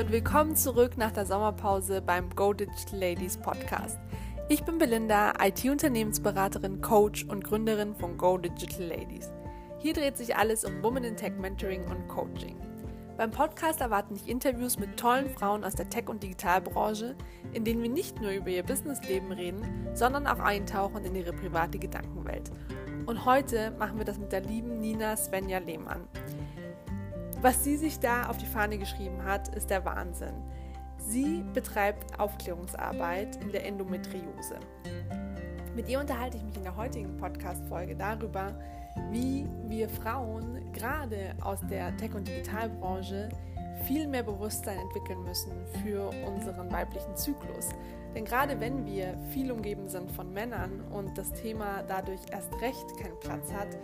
Und willkommen zurück nach der Sommerpause beim Go Digital Ladies Podcast. Ich bin Belinda, IT-Unternehmensberaterin, Coach und Gründerin von Go Digital Ladies. Hier dreht sich alles um Women in Tech Mentoring und Coaching. Beim Podcast erwarten dich Interviews mit tollen Frauen aus der Tech- und Digitalbranche, in denen wir nicht nur über ihr Businessleben reden, sondern auch eintauchen in ihre private Gedankenwelt. Und heute machen wir das mit der lieben Nina Svenja Lehmann. Was sie sich da auf die Fahne geschrieben hat, ist der Wahnsinn. Sie betreibt Aufklärungsarbeit in der Endometriose. Mit ihr unterhalte ich mich in der heutigen Podcast-Folge darüber, wie wir Frauen gerade aus der Tech- und Digitalbranche viel mehr Bewusstsein entwickeln müssen für unseren weiblichen Zyklus. Denn gerade wenn wir viel umgeben sind von Männern und das Thema dadurch erst recht keinen Platz hat,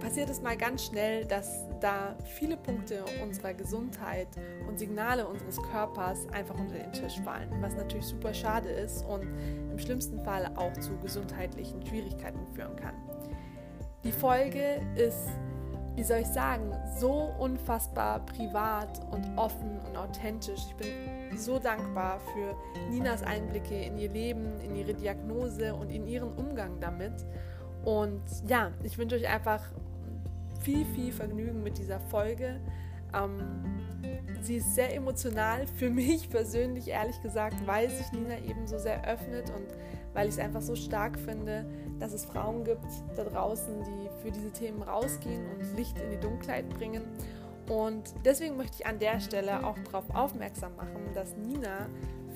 passiert es mal ganz schnell, dass da viele Punkte unserer Gesundheit und Signale unseres Körpers einfach unter den Tisch fallen, was natürlich super schade ist und im schlimmsten Fall auch zu gesundheitlichen Schwierigkeiten führen kann. Die Folge ist, wie soll ich sagen, so unfassbar privat und offen und authentisch. Ich bin so dankbar für Ninas Einblicke in ihr Leben, in ihre Diagnose und in ihren Umgang damit. Und ja, ich wünsche euch einfach viel, viel Vergnügen mit dieser Folge. Ähm, sie ist sehr emotional für mich persönlich, ehrlich gesagt, weil sich Nina eben so sehr öffnet und weil ich es einfach so stark finde, dass es Frauen gibt da draußen, die für diese Themen rausgehen und Licht in die Dunkelheit bringen. Und deswegen möchte ich an der Stelle auch darauf aufmerksam machen, dass Nina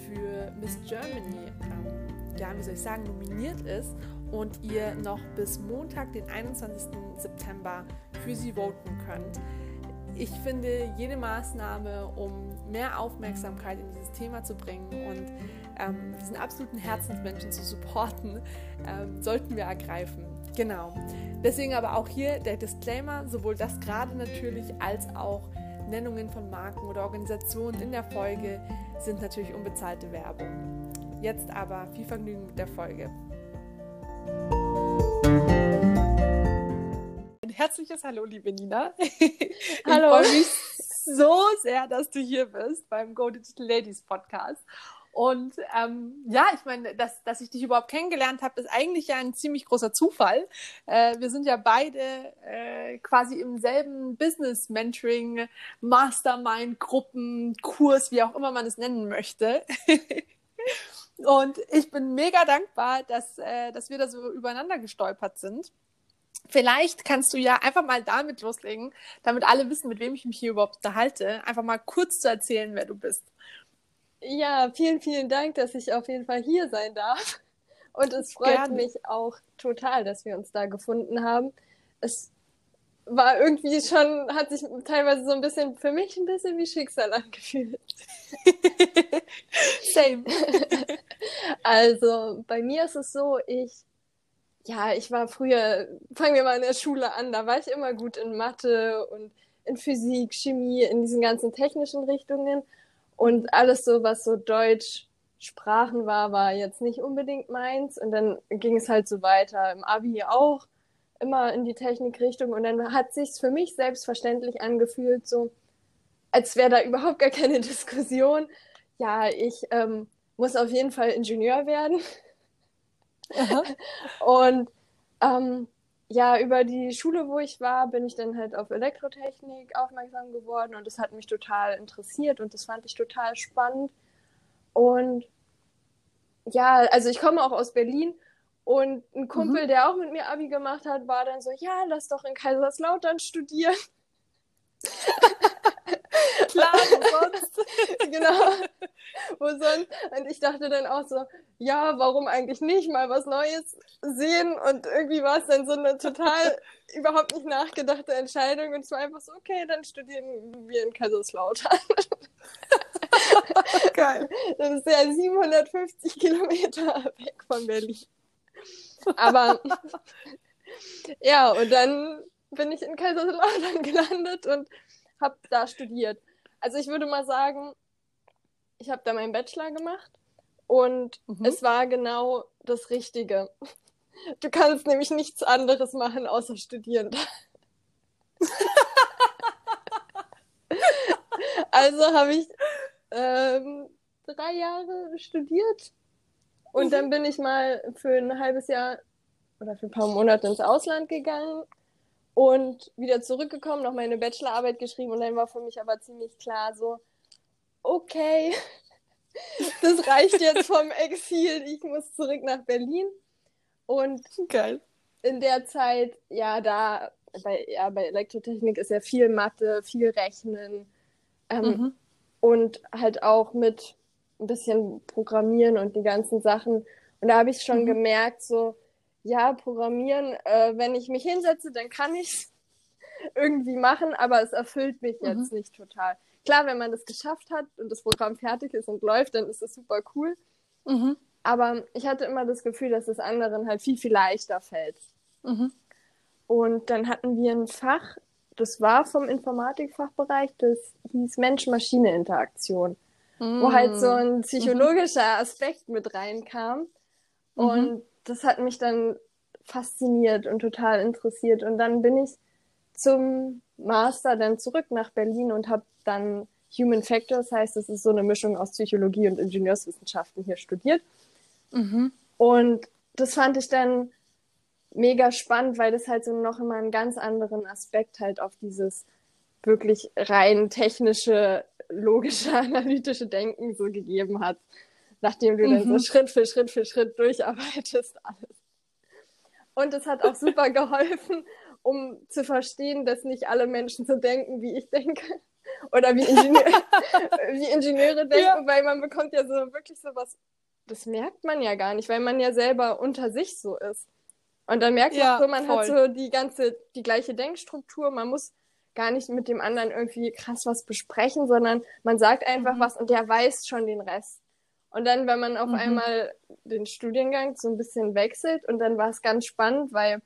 für Miss Germany, ähm, ja, wie soll ich sagen, nominiert ist und ihr noch bis Montag, den 21. September, für sie voten könnt. Ich finde, jede Maßnahme, um mehr Aufmerksamkeit in dieses Thema zu bringen und ähm, diesen absoluten Herzensmenschen zu supporten, ähm, sollten wir ergreifen. Genau. Deswegen aber auch hier der Disclaimer, sowohl das gerade natürlich als auch Nennungen von Marken oder Organisationen in der Folge sind natürlich unbezahlte Werbung. Jetzt aber viel Vergnügen mit der Folge. Ein herzliches Hallo, liebe Nina. Hallo. Ich freue mich so sehr, dass du hier bist beim Go Digital Ladies Podcast. Und ähm, ja, ich meine, dass, dass ich dich überhaupt kennengelernt habe, ist eigentlich ja ein ziemlich großer Zufall. Äh, wir sind ja beide äh, quasi im selben Business-Mentoring, Mastermind-Gruppen, Kurs, wie auch immer man es nennen möchte. Und ich bin mega dankbar, dass, äh, dass wir da so übereinander gestolpert sind. Vielleicht kannst du ja einfach mal damit loslegen, damit alle wissen, mit wem ich mich hier überhaupt unterhalte, einfach mal kurz zu erzählen, wer du bist. Ja, vielen, vielen Dank, dass ich auf jeden Fall hier sein darf. Und es freut Gerne. mich auch total, dass wir uns da gefunden haben. Es war irgendwie schon, hat sich teilweise so ein bisschen, für mich ein bisschen wie Schicksal angefühlt. Same. also bei mir ist es so, ich, ja, ich war früher, fangen wir mal in der Schule an, da war ich immer gut in Mathe und in Physik, Chemie, in diesen ganzen technischen Richtungen. Und alles so, was so Deutsch, Sprachen war, war jetzt nicht unbedingt meins. Und dann ging es halt so weiter. Im Abi auch immer in die Technikrichtung. Und dann hat sich's für mich selbstverständlich angefühlt, so als wäre da überhaupt gar keine Diskussion. Ja, ich ähm, muss auf jeden Fall Ingenieur werden. und ähm, ja, über die Schule, wo ich war, bin ich dann halt auf Elektrotechnik aufmerksam geworden und das hat mich total interessiert und das fand ich total spannend. Und ja, also ich komme auch aus Berlin und ein Kumpel, mhm. der auch mit mir Abi gemacht hat, war dann so, ja, lass doch in Kaiserslautern studieren. Klar, wo sonst? genau. Wo sonst? Und ich dachte dann auch so, ja, warum eigentlich nicht mal was Neues sehen? Und irgendwie war es dann so eine total überhaupt nicht nachgedachte Entscheidung. Und es war einfach so, okay, dann studieren wir in Kaiserslautern. Geil. Das ist ja 750 Kilometer weg von Berlin. Aber ja, und dann bin ich in Kaiserslautern gelandet und habe da studiert. Also ich würde mal sagen, ich habe da meinen Bachelor gemacht und mhm. es war genau das Richtige. Du kannst nämlich nichts anderes machen, außer studieren. also habe ich ähm, drei Jahre studiert. Und mhm. dann bin ich mal für ein halbes Jahr oder für ein paar Monate ins Ausland gegangen und wieder zurückgekommen, noch meine Bachelorarbeit geschrieben und dann war für mich aber ziemlich klar so, okay, das reicht jetzt vom Exil, ich muss zurück nach Berlin. Und Geil. in der Zeit, ja, da, bei, ja, bei Elektrotechnik ist ja viel Mathe, viel Rechnen ähm, mhm. und halt auch mit ein bisschen Programmieren und die ganzen Sachen. Und da habe ich schon mhm. gemerkt, so, ja, Programmieren, äh, wenn ich mich hinsetze, dann kann ich es irgendwie machen, aber es erfüllt mich mhm. jetzt nicht total. Klar, wenn man das geschafft hat und das Programm fertig ist und läuft, dann ist das super cool. Mhm. Aber ich hatte immer das Gefühl, dass es anderen halt viel, viel leichter fällt. Mhm. Und dann hatten wir ein Fach, das war vom Informatikfachbereich, das hieß Mensch-Maschine-Interaktion, mhm. wo halt so ein psychologischer Aspekt mit reinkam. Mhm. Und das hat mich dann fasziniert und total interessiert. Und dann bin ich zum Master dann zurück nach Berlin und habe dann Human Factors, heißt es ist so eine Mischung aus Psychologie und Ingenieurswissenschaften hier studiert. Mhm. Und das fand ich dann mega spannend, weil das halt so noch immer einen ganz anderen Aspekt halt auf dieses wirklich rein technische, logische, analytische Denken so gegeben hat, nachdem du mhm. dann so mhm. Schritt für Schritt für Schritt durcharbeitest alles. Und es hat auch super geholfen, um zu verstehen, dass nicht alle Menschen so denken, wie ich denke. Oder wie, Ingenieur, wie Ingenieure denken, ja. weil man bekommt ja so wirklich so was, das merkt man ja gar nicht, weil man ja selber unter sich so ist. Und dann merkt ja, man so, man voll. hat so die ganze, die gleiche Denkstruktur, man muss gar nicht mit dem anderen irgendwie krass was besprechen, sondern man sagt einfach mhm. was und der weiß schon den Rest. Und dann, wenn man auf mhm. einmal den Studiengang so ein bisschen wechselt und dann war es ganz spannend, weil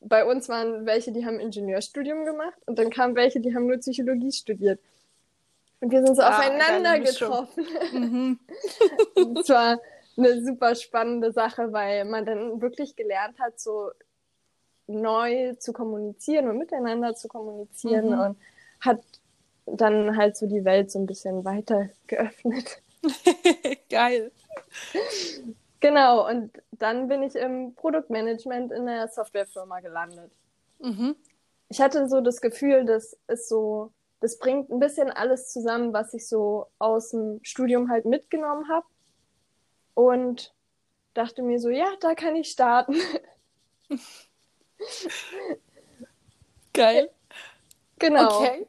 bei uns waren welche, die haben Ingenieurstudium gemacht und dann kamen welche, die haben nur Psychologie studiert. Und wir sind so ah, aufeinander getroffen. Mhm. das war eine super spannende Sache, weil man dann wirklich gelernt hat, so neu zu kommunizieren und miteinander zu kommunizieren mhm. und hat dann halt so die Welt so ein bisschen weiter geöffnet. Geil. Genau, und dann bin ich im Produktmanagement in der Softwarefirma gelandet. Mhm. Ich hatte so das Gefühl, dass es so, das bringt ein bisschen alles zusammen, was ich so aus dem Studium halt mitgenommen habe. Und dachte mir so, ja, da kann ich starten. Geil. Genau. Okay.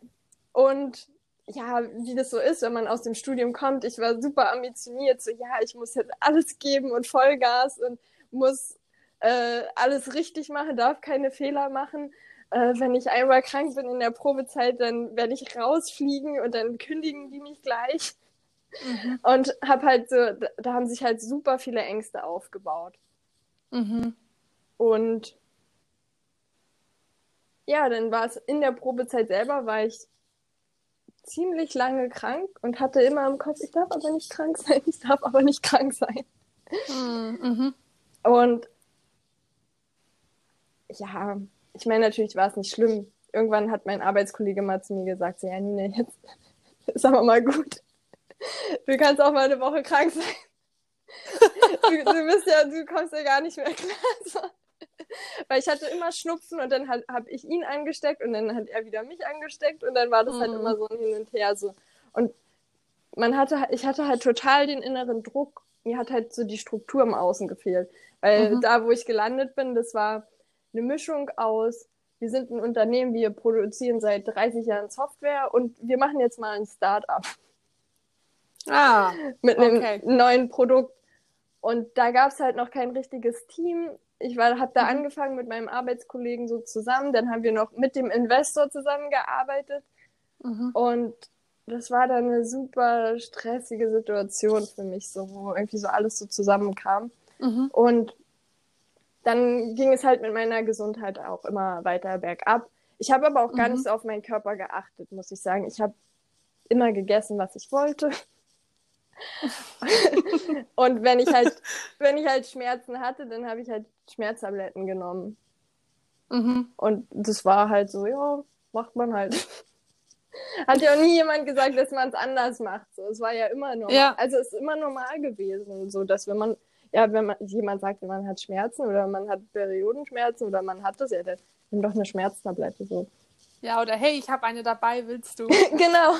Und ja, wie das so ist, wenn man aus dem Studium kommt. Ich war super ambitioniert, so ja, ich muss jetzt alles geben und Vollgas und muss äh, alles richtig machen, darf keine Fehler machen. Äh, wenn ich einmal krank bin in der Probezeit, dann werde ich rausfliegen und dann kündigen die mich gleich. Mhm. Und habe halt so, da haben sich halt super viele Ängste aufgebaut. Mhm. Und ja, dann war es in der Probezeit selber, war ich ziemlich lange krank und hatte immer im Kopf, ich darf aber nicht krank sein, ich darf aber nicht krank sein. Hm, mhm. Und ja, ich meine, natürlich war es nicht schlimm. Irgendwann hat mein Arbeitskollege mal zu mir gesagt, so, ja, Nina, jetzt ist aber mal gut. Du kannst auch mal eine Woche krank sein. Du, du bist ja, du kommst ja gar nicht mehr klar. Weil ich hatte immer Schnupfen und dann habe ich ihn angesteckt und dann hat er wieder mich angesteckt und dann war das halt mhm. halt immer so ein Hin und Her so. Und man hatte, ich hatte halt total den inneren Druck. Mir hat halt so die Struktur im Außen gefehlt. Weil mhm. da, wo ich gelandet bin, das war eine Mischung aus, wir sind ein Unternehmen, wir produzieren seit 30 Jahren Software und wir machen jetzt mal ein Start-up. Ah, mit einem okay. neuen Produkt. Und da gab es halt noch kein richtiges Team ich habe da mhm. angefangen mit meinem Arbeitskollegen so zusammen, dann haben wir noch mit dem Investor zusammengearbeitet mhm. und das war dann eine super stressige Situation für mich, so wo irgendwie so alles so zusammenkam mhm. und dann ging es halt mit meiner Gesundheit auch immer weiter bergab. Ich habe aber auch gar nicht mhm. so auf meinen Körper geachtet, muss ich sagen. Ich habe immer gegessen, was ich wollte. und wenn ich halt, wenn ich halt Schmerzen hatte, dann habe ich halt Schmerztabletten genommen. Mhm. Und das war halt so, ja, macht man halt. Hat ja auch nie jemand gesagt, dass man es anders macht. So, es war ja immer normal. Ja. Also es ist immer normal gewesen, so dass wenn man, ja, wenn man jemand sagt, man hat Schmerzen oder man hat Periodenschmerzen oder man hat das, ja, dann nimm doch eine Schmerztablette so. Ja, oder hey, ich habe eine dabei, willst du? genau,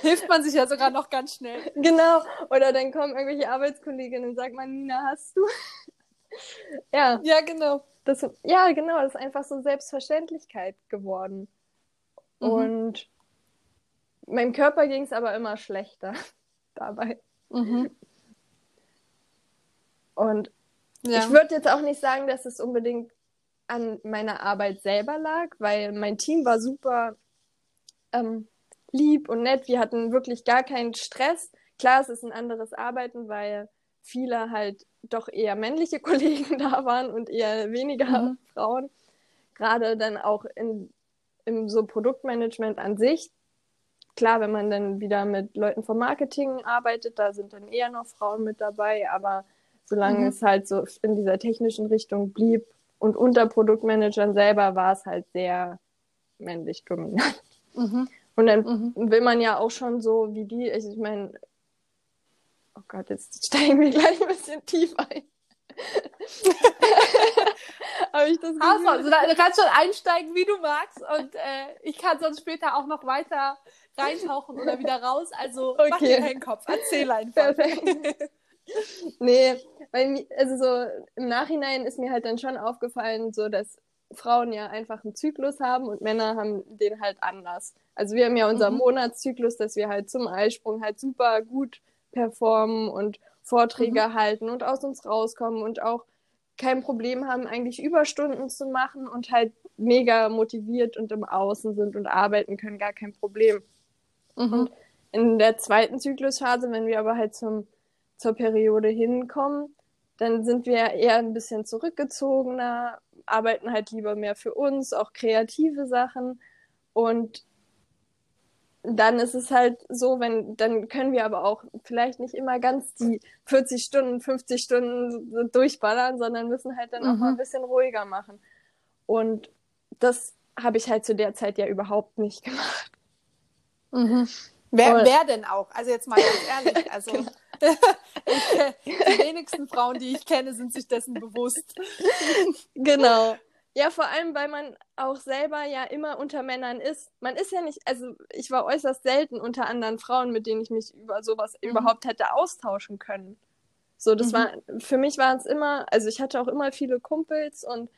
Hilft man sich ja sogar noch ganz schnell. genau. Oder dann kommen irgendwelche Arbeitskolleginnen und sagen, man, Nina, hast du? ja, Ja, genau. das, ja, genau, das ist einfach so Selbstverständlichkeit geworden. Mhm. Und meinem Körper ging es aber immer schlechter dabei. Mhm. Und Ja. ich würde jetzt auch nicht sagen, dass es unbedingt an meiner Arbeit selber lag, weil mein Team war super ähm, lieb und nett. Wir hatten wirklich gar keinen Stress. Klar, es ist ein anderes Arbeiten, weil viele halt doch eher männliche Kollegen da waren und eher weniger Mhm. Frauen. Gerade dann auch in, im so Produktmanagement an sich. Klar, wenn man dann wieder mit Leuten vom Marketing arbeitet, da sind dann eher noch Frauen mit dabei, aber solange Mhm. es halt so in dieser technischen Richtung blieb und unter Produktmanagern selber war es halt sehr männlich dominant. Mhm. Und dann Mhm. will man ja auch schon so wie die, ich, ich meine, oh Gott, jetzt steigen wir gleich ein bisschen tief ein. Habe ich das Also, also du kannst schon einsteigen, wie du magst. Und äh, ich kann sonst später auch noch weiter reintauchen oder wieder raus. Also mach Okay. dir keinen Kopf. Erzähl einfach. Perfekt. nee, weil also so im Nachhinein ist mir halt dann schon aufgefallen, so dass Frauen ja einfach einen Zyklus haben und Männer haben den halt anders. Also wir haben ja unseren Mhm. Monatszyklus, dass wir halt zum Eisprung halt super gut performen und Vorträge Mhm. halten und aus uns rauskommen und auch kein Problem haben, eigentlich Überstunden zu machen und halt mega motiviert und im Außen sind und arbeiten können, gar kein Problem. Mhm. In der zweiten Zyklusphase, wenn wir aber halt zum, zur Periode hinkommen, dann sind wir eher ein bisschen zurückgezogener, arbeiten halt lieber mehr für uns, auch kreative Sachen. Und dann ist es halt so, wenn, dann können wir aber auch vielleicht nicht immer ganz die 40 Stunden, 50 Stunden durchballern, sondern müssen halt dann auch Mhm. mal ein bisschen ruhiger machen. Und das habe ich halt zu der Zeit ja überhaupt nicht gemacht. Mhm. Wer, wer denn auch? Also jetzt mal ganz ehrlich. Also Genau. Die wenigsten Frauen, die ich kenne, sind sich dessen bewusst. Genau. Ja, vor allem, weil man auch selber ja immer unter Männern ist. Man ist ja nicht, also ich war äußerst selten unter anderen Frauen, mit denen ich mich über sowas Mhm. überhaupt hätte austauschen können. So, das Mhm. war, für mich waren es immer, also ich hatte auch immer viele Kumpels und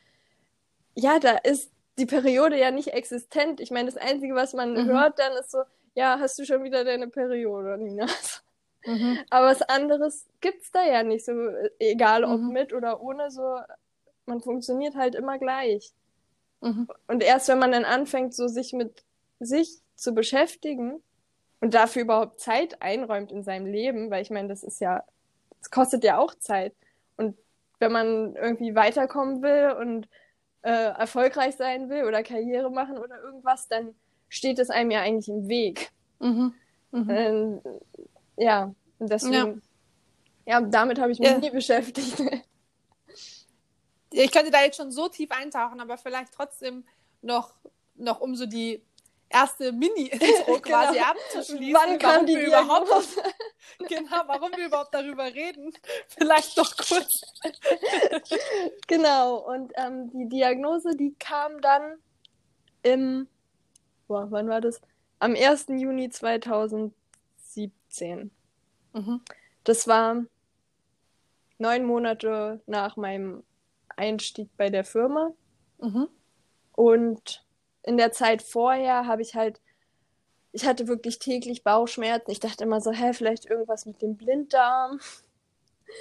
ja, da ist die Periode ja nicht existent. Ich meine, das Einzige, was man Mhm. hört, dann ist so, ja, hast du schon wieder deine Periode, Nina? Mhm. Aber was anderes gibt's da ja nicht, so egal ob Mhm. mit oder ohne, so man funktioniert halt immer gleich. Mhm. Und erst wenn man dann anfängt, so sich mit sich zu beschäftigen und dafür überhaupt Zeit einräumt in seinem Leben, weil ich meine, das ist ja, das kostet ja auch Zeit. Und wenn man irgendwie weiterkommen will und äh, erfolgreich sein will oder Karriere machen oder irgendwas, dann steht es einem ja eigentlich im Weg. Mhm. Mhm. Ja, und deswegen, ja, damit habe ich mich Ja. nie beschäftigt. Ich könnte da jetzt schon so tief eintauchen, aber vielleicht trotzdem noch, noch um so die erste Mini-Intro quasi Genau. abzuschließen. Wann kam warum die wir überhaupt, genau, warum wir überhaupt darüber reden. Vielleicht noch kurz. Genau, und ähm, die Diagnose, die kam dann im, boah, wann war das? Am 1. Juni 2017. Mhm. Das war neun Monate nach meinem Einstieg bei der Firma. Mhm. Und in der Zeit vorher habe ich halt, ich hatte wirklich täglich Bauchschmerzen. Ich dachte immer so, hä, vielleicht irgendwas mit dem Blinddarm.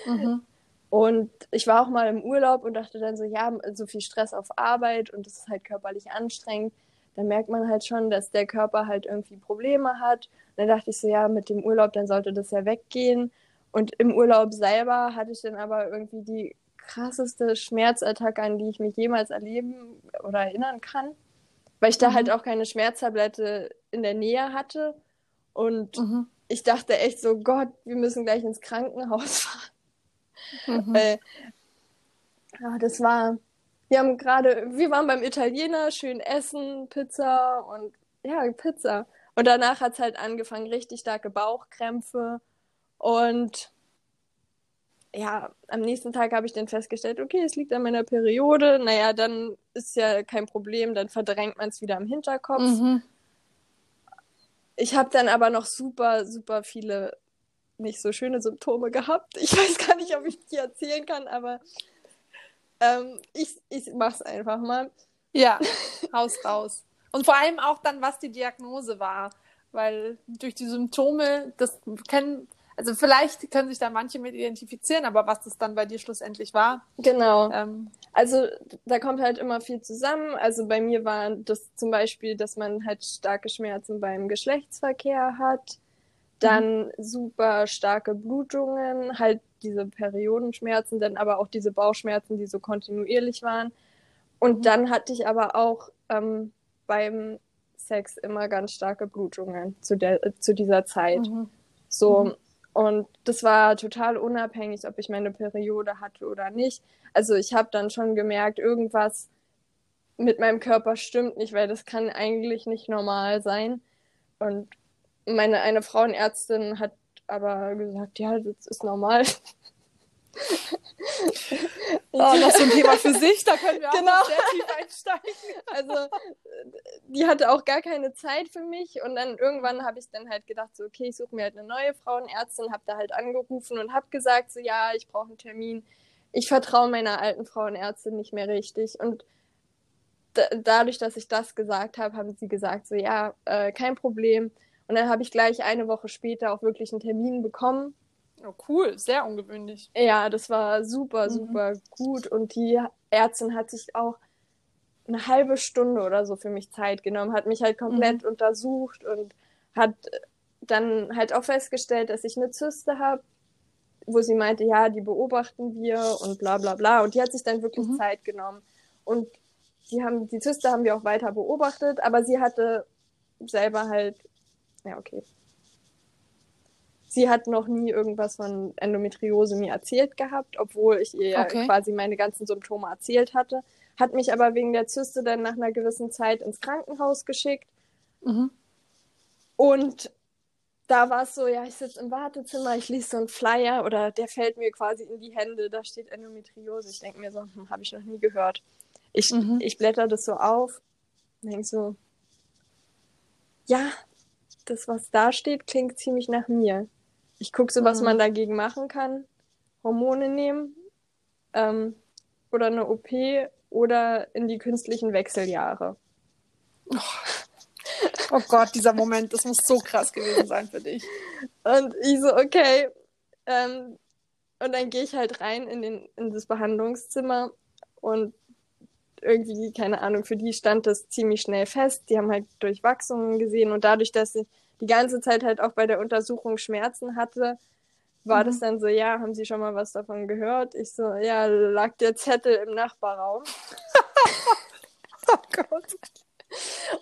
Mhm. Und ich war auch mal im Urlaub und dachte dann so, ja, so viel Stress auf Arbeit und es ist halt körperlich anstrengend. Da merkt man halt schon, dass der Körper halt irgendwie Probleme hat. Dann dachte ich so, ja, mit dem Urlaub, dann sollte das ja weggehen. Und im Urlaub selber hatte ich dann aber irgendwie die krasseste Schmerzattacke, an die ich mich jemals erleben oder erinnern kann. Weil ich da Mhm. halt auch keine Schmerztablette in der Nähe hatte. Und Mhm. ich dachte echt so, Gott, wir müssen gleich ins Krankenhaus fahren. Mhm. Weil, ja, das war, wir haben gerade, wir waren beim Italiener, schön essen, Pizza und ja, Pizza. Und danach hat es halt angefangen, richtig starke Bauchkrämpfe. Und ja, am nächsten Tag habe ich dann festgestellt, okay, es liegt an meiner Periode. Naja, dann ist ja kein Problem, dann verdrängt man es wieder im Hinterkopf. Mhm. Ich habe dann aber noch super, super viele nicht so schöne Symptome gehabt. Ich weiß gar nicht, ob ich die erzählen kann, aber ähm, ich, ich mach's einfach mal. Ja, raus, raus. Und vor allem auch dann, was die Diagnose war. Weil durch die Symptome, das kennen, also vielleicht können sich da manche mit identifizieren, aber was das dann bei dir schlussendlich war. Genau. Ähm, also da kommt halt immer viel zusammen. Also bei mir war das zum Beispiel, dass man halt starke Schmerzen beim Geschlechtsverkehr hat, dann mhm. super starke Blutungen, halt diese Periodenschmerzen, dann aber auch diese Bauchschmerzen, die so kontinuierlich waren. Und mhm. dann hatte ich aber auch ähm, beim Sex immer ganz starke Blutungen zu, der, zu dieser Zeit. Mhm. So, mhm. und das war total unabhängig, ob ich meine Periode hatte oder nicht. Also ich habe dann schon gemerkt, irgendwas mit meinem Körper stimmt nicht, weil das kann eigentlich nicht normal sein. Und meine eine Frauenärztin hat aber gesagt, ja, das ist normal. Oh, noch so ein Thema für sich, da können wir auch genau. sehr tief einsteigen. Also, die hatte auch gar keine Zeit für mich und dann irgendwann habe ich dann halt gedacht, so, okay, ich suche mir halt eine neue Frauenärztin, habe da halt angerufen und habe gesagt, so, ja, ich brauche einen Termin. Ich vertraue meiner alten Frauenärztin nicht mehr richtig und dadurch, dass ich das gesagt habe, haben sie gesagt, so, ja, äh, kein Problem. Und dann habe ich gleich eine Woche später auch wirklich einen Termin bekommen Oh, cool, sehr ungewöhnlich. Ja, das war super, mhm. super mhm. gut. Und die Ärztin hat sich auch eine halbe Stunde oder so für mich Zeit genommen, hat mich halt komplett mhm. untersucht und hat dann halt auch festgestellt, dass ich eine Zyste habe, wo sie meinte, ja, die beobachten wir und bla bla bla. Und die hat sich dann wirklich mhm. Zeit genommen. Und die haben, die Zyste haben wir auch weiter beobachtet, aber sie hatte selber halt, ja, okay, sie hat noch nie irgendwas von Endometriose mir erzählt gehabt, obwohl ich ihr okay. quasi meine ganzen Symptome erzählt hatte. Hat mich aber wegen der Zyste dann nach einer gewissen Zeit ins Krankenhaus geschickt. Mhm. Und da war es so, ja, ich sitze im Wartezimmer, ich lese so einen Flyer oder der fällt mir quasi in die Hände, da steht Endometriose. Ich denke mir so, hm, habe ich noch nie gehört. Ich, mhm. ich blätter das so auf und denke so, ja, das, was da steht, klingt ziemlich nach mir. Ich gucke so, was mhm. man dagegen machen kann. Hormone nehmen ähm, oder eine OP oder in die künstlichen Wechseljahre. Oh. oh Gott, dieser Moment, das muss so krass gewesen sein für dich. Und ich so, okay. Ähm, und dann gehe ich halt rein in, den, in das Behandlungszimmer und irgendwie, keine Ahnung, für die stand das ziemlich schnell fest. Die haben halt Durchwachsungen gesehen und dadurch, dass ich die ganze Zeit halt auch bei der Untersuchung Schmerzen hatte, war mhm. das dann so, ja, haben Sie schon mal was davon gehört? Ich so, ja, lag der Zettel im Nachbarraum. oh Gott.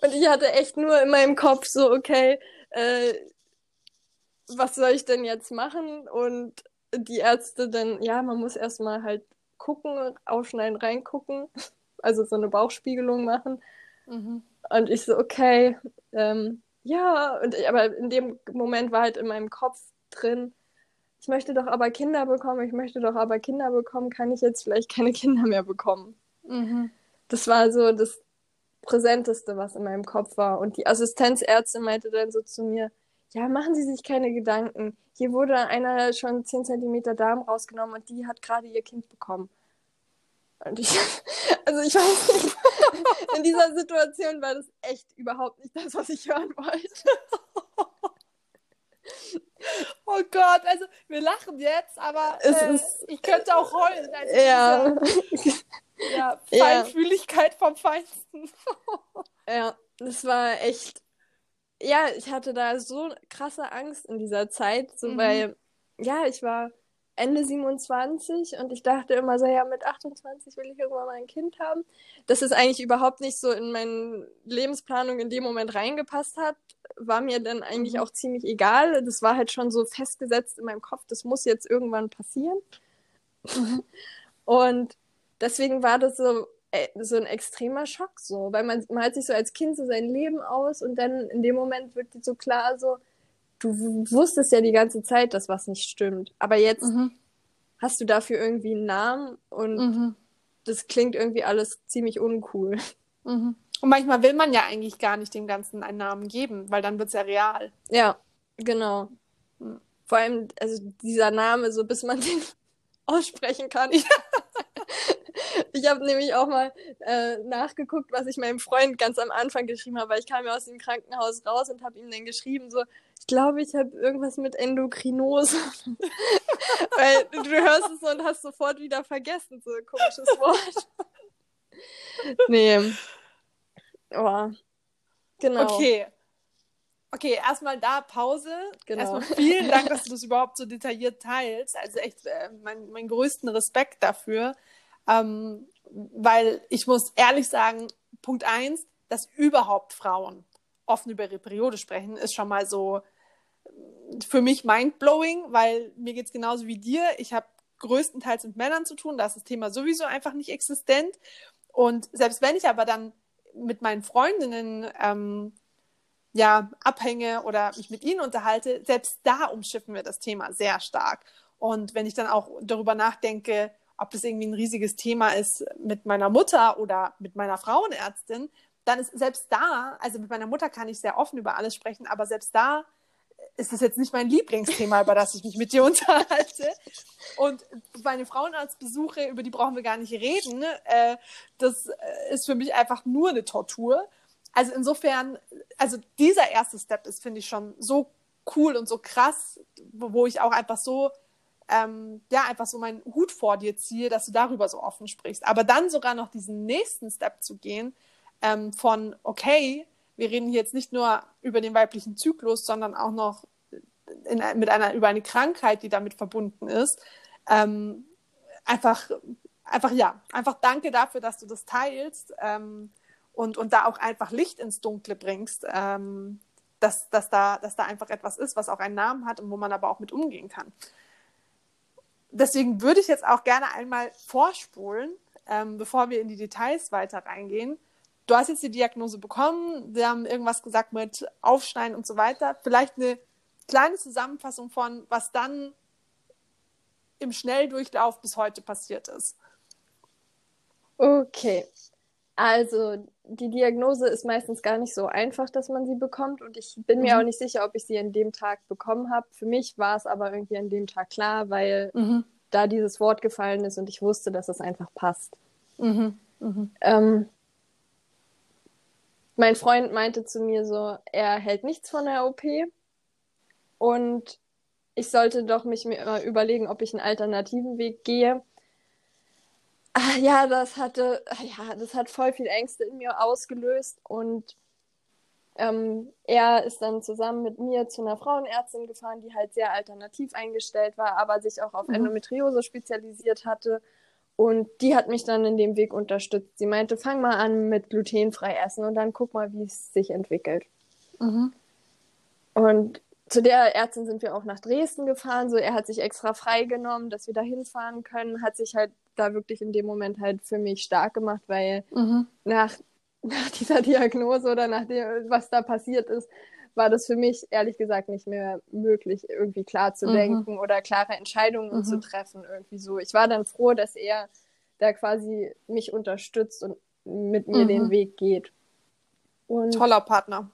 Und ich hatte echt nur in meinem Kopf so, okay, äh, was soll ich denn jetzt machen? Und die Ärzte dann, ja, man muss erstmal halt gucken, aufschneiden, reingucken, also so eine Bauchspiegelung machen. Mhm. Und ich so, okay, ähm, ja, und aber in dem Moment war halt in meinem Kopf drin, ich möchte doch aber Kinder bekommen, ich möchte doch aber Kinder bekommen, kann ich jetzt vielleicht keine Kinder mehr bekommen? Mhm. Das war so das Präsenteste, was in meinem Kopf war. Und die Assistenzärztin meinte dann so zu mir, ja, machen Sie sich keine Gedanken. Hier wurde einer schon 10 cm Darm rausgenommen und die hat gerade ihr Kind bekommen. Und ich, also ich weiß nicht, in dieser Situation war das echt überhaupt nicht das, was ich hören wollte. Oh Gott, also wir lachen jetzt, aber äh, ist, ich könnte auch heulen. Also ja. Dieser, ja, Feinfühligkeit ja. vom Feinsten. ja, das war echt. Ja, ich hatte da so krasse Angst in dieser Zeit, so mhm. weil, ja, ich war Ende 27 und ich dachte immer so, ja, mit 28 will ich irgendwann mal ein Kind haben. Dass es eigentlich überhaupt nicht so in meine Lebensplanung in dem Moment reingepasst hat, war mir dann eigentlich mhm. auch ziemlich egal. Das war halt schon so festgesetzt in meinem Kopf, das muss jetzt irgendwann passieren. Mhm. Und deswegen war das so äh, so ein extremer Schock so, weil man, hat sich so als Kind so sein Leben aus und dann in dem Moment wird dir so klar so, du wusstest ja die ganze Zeit, dass was nicht stimmt, aber jetzt mhm. hast du dafür irgendwie einen Namen und mhm. das klingt irgendwie alles ziemlich uncool. Mhm. Und manchmal will man ja eigentlich gar nicht dem Ganzen einen Namen geben, weil dann wird es ja real. Ja, genau. Mhm. Vor allem, also dieser Name, so bis man den aussprechen kann. ich habe nämlich auch mal äh, nachgeguckt, was ich meinem Freund ganz am Anfang geschrieben habe, weil ich kam ja aus dem Krankenhaus raus und habe ihm dann geschrieben, so, ich glaube, ich habe irgendwas mit Endokrinose. weil du hörst es und hast sofort wieder vergessen, so ein komisches Wort. nee. Oh. Genau. Okay. Okay, erstmal da Pause. Genau. Erstmal vielen Dank, dass du das überhaupt so detailliert teilst. Also echt äh, mein, mein größten Respekt dafür. Ähm, weil ich muss ehrlich sagen, Punkt eins, dass überhaupt Frauen offen über ihre Periode sprechen, ist schon mal so für mich mindblowing, weil mir geht es genauso wie dir. Ich habe größtenteils mit Männern zu tun, da ist das Thema sowieso einfach nicht existent. Und selbst wenn ich aber dann mit meinen Freundinnen ähm, ja, abhänge oder mich mit ihnen unterhalte, selbst da umschiffen wir das Thema sehr stark. Und wenn ich dann auch darüber nachdenke, ob das irgendwie ein riesiges Thema ist mit meiner Mutter oder mit meiner Frauenärztin, dann ist selbst da, also mit meiner Mutter kann ich sehr offen über alles sprechen, aber selbst da ist das jetzt nicht mein Lieblingsthema, über das ich mich mit dir unterhalte. Und meine Frauenarztbesuche, über die brauchen wir gar nicht reden. Äh, das ist für mich einfach nur eine Tortur also insofern, also dieser erste Step ist, finde ich, schon so cool und so krass, wo, wo ich auch einfach so, ähm, ja, einfach so meinen Hut vor dir ziehe, dass du darüber so offen sprichst. Aber dann sogar noch diesen nächsten Step zu gehen, ähm, von, okay, wir reden hier jetzt nicht nur über den weiblichen Zyklus, sondern auch noch in, mit einer, über eine Krankheit, die damit verbunden ist. Ähm, einfach, einfach, ja, einfach danke dafür, dass du das teilst. Ähm, und, und da auch einfach Licht ins Dunkle bringst, ähm, dass, dass, da, dass da einfach etwas ist, was auch einen Namen hat und wo man aber auch mit umgehen kann. Deswegen würde ich jetzt auch gerne einmal vorspulen, ähm, bevor wir in die Details weiter reingehen. Du hast jetzt die Diagnose bekommen, wir haben irgendwas gesagt mit Aufschneiden und so weiter. Vielleicht eine kleine Zusammenfassung von, was dann im Schnelldurchlauf bis heute passiert ist. Okay, also die Diagnose ist meistens gar nicht so einfach, dass man sie bekommt und ich bin mhm. mir auch nicht sicher, ob ich sie an dem Tag bekommen habe. Für mich war es aber irgendwie an dem Tag klar, weil mhm. da dieses Wort gefallen ist und ich wusste, dass es einfach passt. Mhm. mhm. Ähm, mein Freund meinte zu mir so, er hält nichts von der OP und ich sollte doch mich mir überlegen, ob ich einen alternativen Weg gehe. Ah, ja, das hatte, ja, das hat voll viel Ängste in mir ausgelöst und ähm, er ist dann zusammen mit mir zu einer Frauenärztin gefahren, die halt sehr alternativ eingestellt war, aber sich auch auf mhm. Endometriose spezialisiert hatte. Und die hat mich dann in dem Weg unterstützt. Sie meinte, fang mal an mit glutenfrei essen und dann guck mal, wie es sich entwickelt. Mhm. Und zu der Ärztin sind wir auch nach Dresden gefahren. So, er hat sich extra freigenommen, dass wir da hinfahren können, hat sich halt da wirklich in dem Moment halt für mich stark gemacht, weil mhm. nach, nach dieser Diagnose oder nach dem, was da passiert ist, war das für mich ehrlich gesagt nicht mehr möglich, irgendwie klar zu mhm. denken oder klare Entscheidungen mhm. zu treffen. Irgendwie so. Ich war dann froh, dass er da quasi mich unterstützt und mit mir den mhm. Weg geht. Und Toller Partner.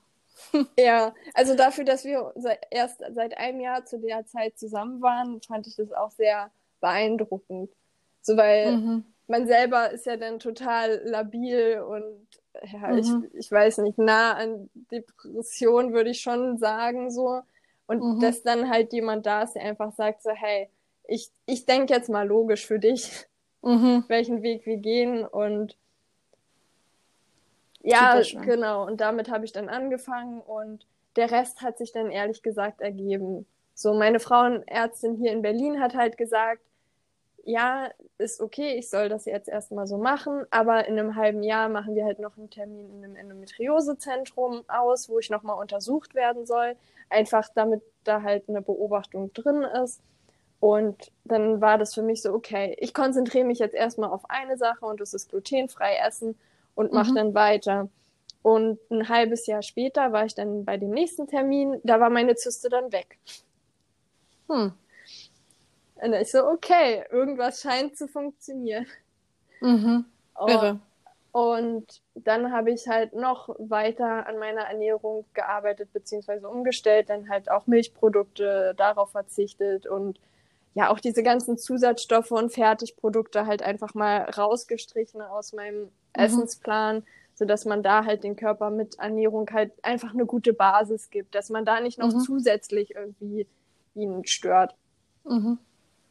ja, also dafür, dass wir erst seit einem Jahr zu der Zeit zusammen waren, fand ich das auch sehr beeindruckend. So, weil mhm. Man selber ist ja dann total labil und ja, mhm. ich, ich weiß nicht, nah an Depression würde ich schon sagen, so. Und mhm. dass dann halt jemand da ist, der einfach sagt so, hey, ich, ich denke jetzt mal logisch für dich, mhm. welchen Weg wir gehen und ja, genau. Und damit habe ich dann angefangen und der Rest hat sich dann ehrlich gesagt ergeben. So, meine Frauenärztin hier in Berlin hat halt gesagt, ja, ist okay, ich soll das jetzt erstmal so machen, aber in einem halben Jahr machen wir halt noch einen Termin in einem Endometriosezentrum aus, wo ich nochmal untersucht werden soll, einfach damit da halt eine Beobachtung drin ist. Und dann war das für mich so, okay, ich konzentriere mich jetzt erstmal auf eine Sache und das ist glutenfrei essen und mache mhm. dann weiter. Und ein halbes Jahr später war ich dann bei dem nächsten Termin, da war meine Zyste dann weg. Hm. Und ich so, okay, irgendwas scheint zu funktionieren. Mhm. Irre. Und dann habe ich halt noch weiter an meiner Ernährung gearbeitet, beziehungsweise umgestellt, dann halt auch Milchprodukte darauf verzichtet und ja, auch diese ganzen Zusatzstoffe und Fertigprodukte halt einfach mal rausgestrichen aus meinem mhm. Essensplan, sodass man da halt den Körper mit Ernährung halt einfach eine gute Basis gibt, dass man da nicht noch mhm. zusätzlich irgendwie ihn stört. Mhm.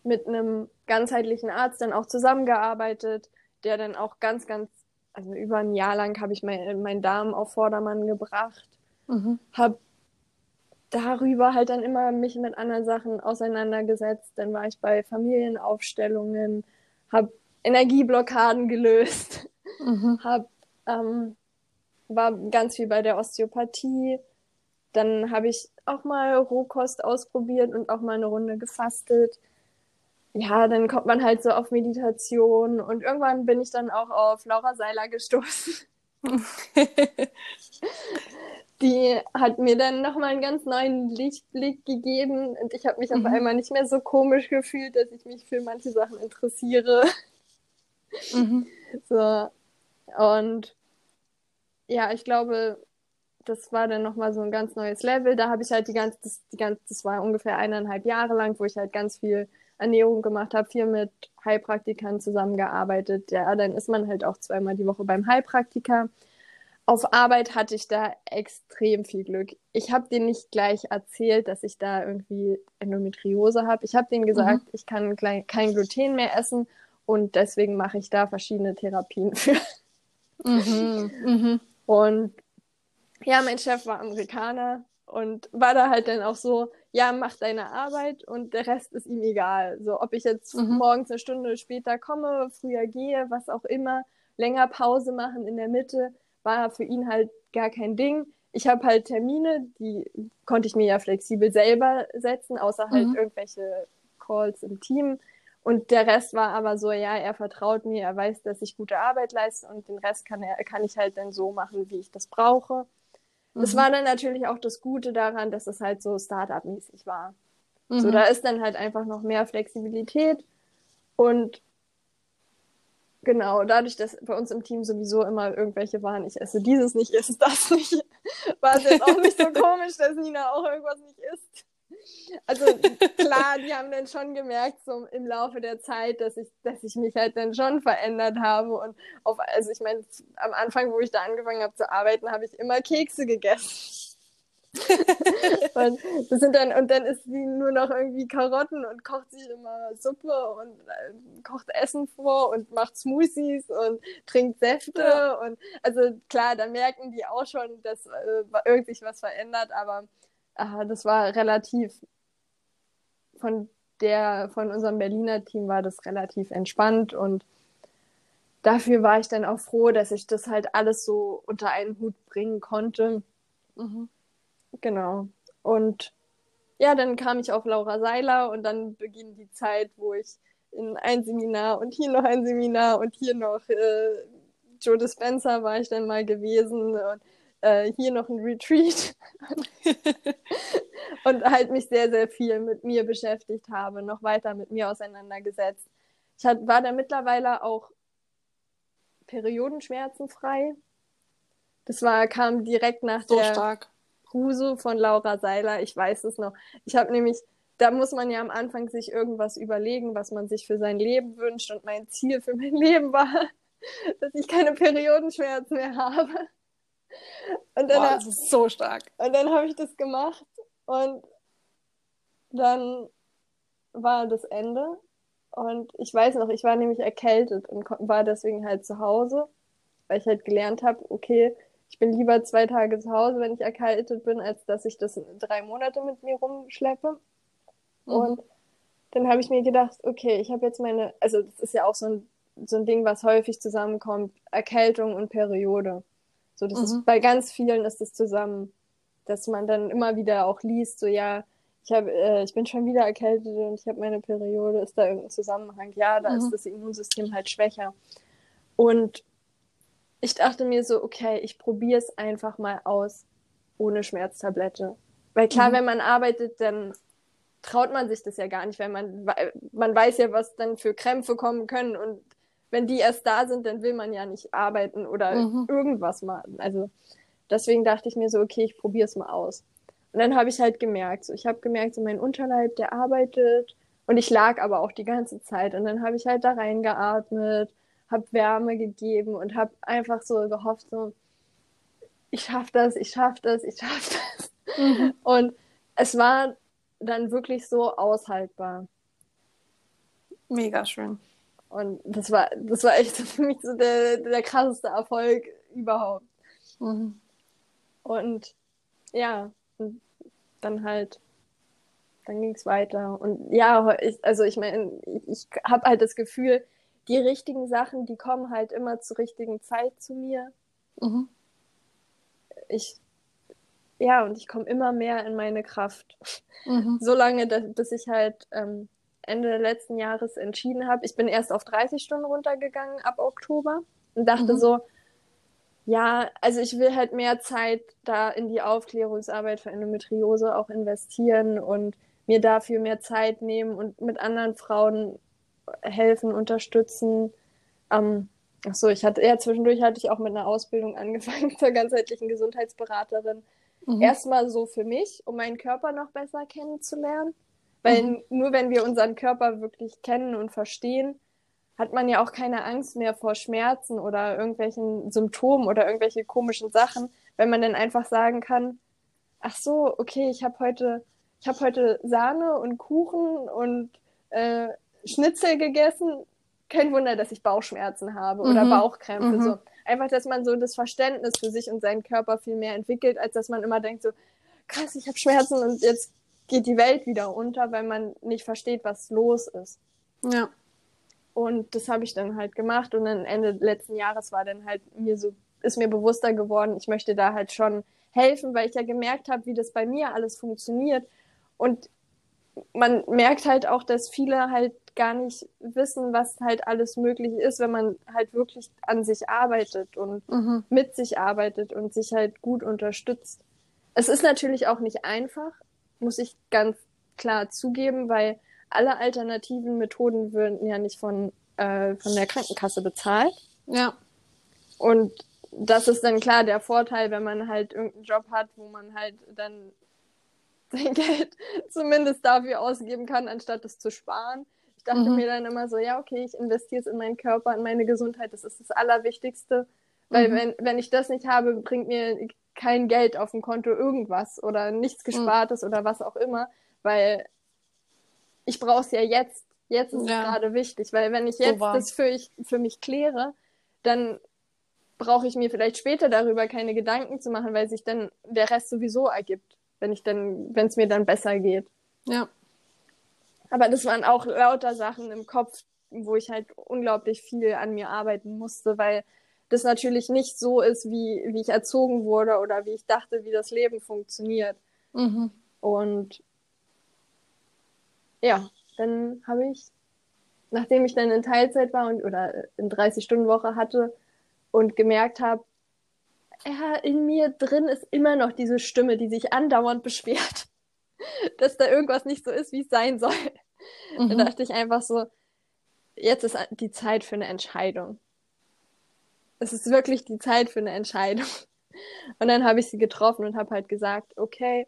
Mit einem ganzheitlichen Arzt dann auch zusammengearbeitet, der dann auch ganz, ganz also über ein Jahr lang habe ich mein, meinen Darm auf Vordermann gebracht, mhm. habe darüber halt dann immer mich mit anderen Sachen auseinandergesetzt. Dann war ich bei Familienaufstellungen, habe Energieblockaden gelöst, mhm. hab, ähm, war ganz viel bei der Osteopathie. Dann habe ich auch mal Rohkost ausprobiert und auch mal eine Runde gefastet ja, dann kommt man halt so auf Meditation und irgendwann bin ich dann auch auf Laura Seiler gestoßen. die hat mir dann nochmal einen ganz neuen Lichtblick gegeben und ich habe mich mhm. auf einmal nicht mehr so komisch gefühlt, dass ich mich für manche Sachen interessiere. Mhm. So. Und ja, ich glaube, das war dann nochmal so ein ganz neues Level. Da habe ich halt die ganze, das, die ganze, das war ungefähr eineinhalb Jahre lang, wo ich halt ganz viel Ernährung gemacht habe, viel mit Heilpraktikern zusammengearbeitet. Ja, dann ist man halt auch zweimal die Woche beim Heilpraktiker. Auf Arbeit hatte ich da extrem viel Glück. Ich habe denen nicht gleich erzählt, dass ich da irgendwie Endometriose habe. Ich habe denen gesagt, mhm. ich kann kein Gluten mehr essen und deswegen mache ich da verschiedene Therapien für. Mhm. Mhm. Und ja, mein Chef war Amerikaner und war da halt dann auch so, ja, mach deine Arbeit und der Rest ist ihm egal. So, ob ich jetzt mhm. morgens eine Stunde später komme, früher gehe, was auch immer, länger Pause machen in der Mitte, war für ihn halt gar kein Ding. Ich habe halt Termine, die konnte ich mir ja flexibel selber setzen, außer halt mhm. irgendwelche Calls im Team. Und der Rest war aber so, ja, er vertraut mir, er weiß, dass ich gute Arbeit leiste und den Rest kann er, kann ich halt dann so machen, wie ich das brauche. Das mhm. war dann natürlich auch das Gute daran, dass es halt so Startup-mäßig war. Mhm. So, da ist dann halt einfach noch mehr Flexibilität und genau, dadurch, dass bei uns im Team sowieso immer irgendwelche waren, ich esse dieses nicht, ich esse das nicht, war es jetzt auch nicht so komisch, dass Nina auch irgendwas nicht isst. Also klar, die haben dann schon gemerkt, so im Laufe der Zeit, dass ich, dass ich mich halt dann schon verändert habe. Und auf, also ich meine, am Anfang, wo ich da angefangen habe zu arbeiten, habe ich immer Kekse gegessen. und, das sind dann, und dann isst sie nur noch irgendwie Karotten und kocht sich immer Suppe und äh, kocht Essen vor und macht Smoothies und trinkt Säfte. Ja. Und also klar, da merken die auch schon, dass äh, irgendwie sich was verändert, aber äh, das war relativ von der, von unserem Berliner Team war das relativ entspannt und dafür war ich dann auch froh, dass ich das halt alles so unter einen Hut bringen konnte. Mhm. Genau. Und ja, dann kam ich auf Laura Seiler und dann beginnt die Zeit, wo ich in ein Seminar und hier noch ein Seminar und hier noch äh, Joe Dispenza war ich dann mal gewesen und äh, hier noch ein Retreat und halt mich sehr, sehr viel mit mir beschäftigt habe, noch weiter mit mir auseinandergesetzt. Ich hat, war da mittlerweile auch Periodenschmerzen frei. Das war, kam direkt nach so der stark. Kruse von Laura Seiler. Ich weiß es noch. Ich habe nämlich, da muss man ja am Anfang sich irgendwas überlegen, was man sich für sein Leben wünscht. Und mein Ziel für mein Leben war, dass ich keine Periodenschmerzen mehr habe. Und dann, Boah, das ist so stark. Und dann habe ich das gemacht und dann war das Ende. Und ich weiß noch, ich war nämlich erkältet und war deswegen halt zu Hause, weil ich halt gelernt habe, okay, ich bin lieber zwei Tage zu Hause, wenn ich erkältet bin, als dass ich das drei Monate mit mir rumschleppe. Mhm. Und dann habe ich mir gedacht, okay, ich habe jetzt meine, also das ist ja auch so ein, so ein Ding, was häufig zusammenkommt, Erkältung und Periode. So, das mhm. ist bei ganz vielen ist das zusammen, dass man dann immer wieder auch liest, so ja, ich, hab, äh, ich bin schon wieder erkältet und ich habe meine Periode, ist da irgendein Zusammenhang? Ja, da mhm. ist das Immunsystem halt schwächer. Und ich dachte mir so, okay, ich probiere es einfach mal aus ohne Schmerztablette. Weil klar, mhm. wenn man arbeitet, dann traut man sich das ja gar nicht, weil man, man weiß ja, was dann für Krämpfe kommen können und wenn die erst da sind, dann will man ja nicht arbeiten oder mhm. irgendwas machen. Also deswegen dachte ich mir so, okay, ich probiere es mal aus. Und dann habe ich halt gemerkt, so ich habe gemerkt, so mein Unterleib, der arbeitet und ich lag aber auch die ganze Zeit und dann habe ich halt da reingeatmet, habe Wärme gegeben und habe einfach so gehofft, so ich schaff das, ich schaff das, ich schaff das. Mhm. Und es war dann wirklich so aushaltbar. Mega schön. Und das war, das war echt für mich so der, der krasseste Erfolg überhaupt. Mhm. Und ja, und dann halt, dann ging es weiter. Und ja, ich, also ich meine, ich, ich habe halt das Gefühl, die richtigen Sachen, die kommen halt immer zur richtigen Zeit zu mir. Mhm. Ich, ja, und ich komme immer mehr in meine Kraft. Mhm. So lange, dass, bis ich halt ähm, Ende letzten Jahres entschieden habe. Ich bin erst auf 30 Stunden runtergegangen ab Oktober und dachte mhm. so, ja, also ich will halt mehr Zeit da in die Aufklärungsarbeit für Endometriose auch investieren und mir dafür mehr Zeit nehmen und mit anderen Frauen helfen, unterstützen. Ähm, ach so, ich hatte ja zwischendurch hatte ich auch mit einer Ausbildung angefangen zur ganzheitlichen Gesundheitsberaterin. Mhm. Erstmal so für mich, um meinen Körper noch besser kennenzulernen. Weil mhm. nur wenn wir unseren Körper wirklich kennen und verstehen, hat man ja auch keine Angst mehr vor Schmerzen oder irgendwelchen Symptomen oder irgendwelche komischen Sachen, wenn man dann einfach sagen kann, ach so, okay, ich habe heute, ich habe heute Sahne und Kuchen und äh, Schnitzel gegessen. Kein Wunder, dass ich Bauchschmerzen habe oder mhm. Bauchkrämpfe. Mhm. So. Einfach, dass man so das Verständnis für sich und seinen Körper viel mehr entwickelt, als dass man immer denkt, so, krass, ich habe Schmerzen und jetzt geht die Welt wieder unter, weil man nicht versteht, was los ist. Ja. Und das habe ich dann halt gemacht und dann Ende letzten Jahres war dann halt mir so, ist mir bewusster geworden, ich möchte da halt schon helfen, weil ich ja gemerkt habe, wie das bei mir alles funktioniert. Und man merkt halt auch, dass viele halt gar nicht wissen, was halt alles möglich ist, wenn man halt wirklich an sich arbeitet und mhm. mit sich arbeitet und sich halt gut unterstützt. Es ist natürlich auch nicht einfach, muss ich ganz klar zugeben, weil alle alternativen Methoden würden ja nicht von, äh, von der Krankenkasse bezahlt. Ja. Und das ist dann klar der Vorteil, wenn man halt irgendeinen Job hat, wo man halt dann sein Geld zumindest dafür ausgeben kann, anstatt es zu sparen. Ich dachte mhm. mir dann immer so, ja, okay, ich investiere es in meinen Körper, in meine Gesundheit, das ist das Allerwichtigste. Weil mhm. wenn, wenn ich das nicht habe, bringt mir kein Geld auf dem Konto irgendwas oder nichts hm. Gespartes mhm. oder was auch immer, weil ich brauche es ja jetzt. Jetzt ist ja. es gerade wichtig, weil wenn ich jetzt so das für, ich, für mich kläre, dann brauche ich mir vielleicht später darüber keine Gedanken zu machen, weil sich dann der Rest sowieso ergibt, wenn ich dann, wenn es mir dann besser geht. Ja. Aber das waren auch lauter Sachen im Kopf, wo ich halt unglaublich viel an mir arbeiten musste, weil das natürlich nicht so ist, wie, wie ich erzogen wurde oder wie ich dachte, wie das Leben funktioniert. Mhm. Und ja, dann habe ich, nachdem ich dann in Teilzeit war und oder in 30-Stunden-Woche hatte und gemerkt habe, ja, in mir drin ist immer noch diese Stimme, die sich andauernd beschwert, dass da irgendwas nicht so ist, wie es sein soll. Mhm. Dann dachte ich einfach so, jetzt ist die Zeit für eine Entscheidung es ist wirklich die Zeit für eine Entscheidung. Und dann habe ich sie getroffen und habe halt gesagt, okay,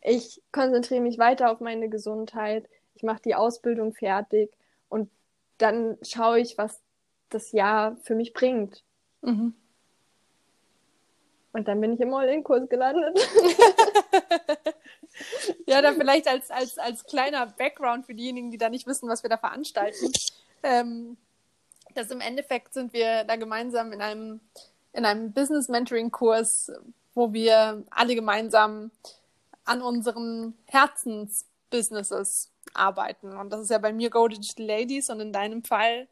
ich konzentriere mich weiter auf meine Gesundheit, ich mache die Ausbildung fertig und dann schaue ich, was das Jahr für mich bringt. Mhm. Und dann bin ich im All-In-Kurs gelandet. ja, dann vielleicht als, als, als kleiner Background für diejenigen, die da nicht wissen, was wir da veranstalten. Ähm, dass im Endeffekt sind wir da gemeinsam in einem, in einem Business Mentoring Kurs, wo wir alle gemeinsam an unseren Herzensbusinesses arbeiten. Und das ist ja bei mir Go Digital Ladies und in deinem Fall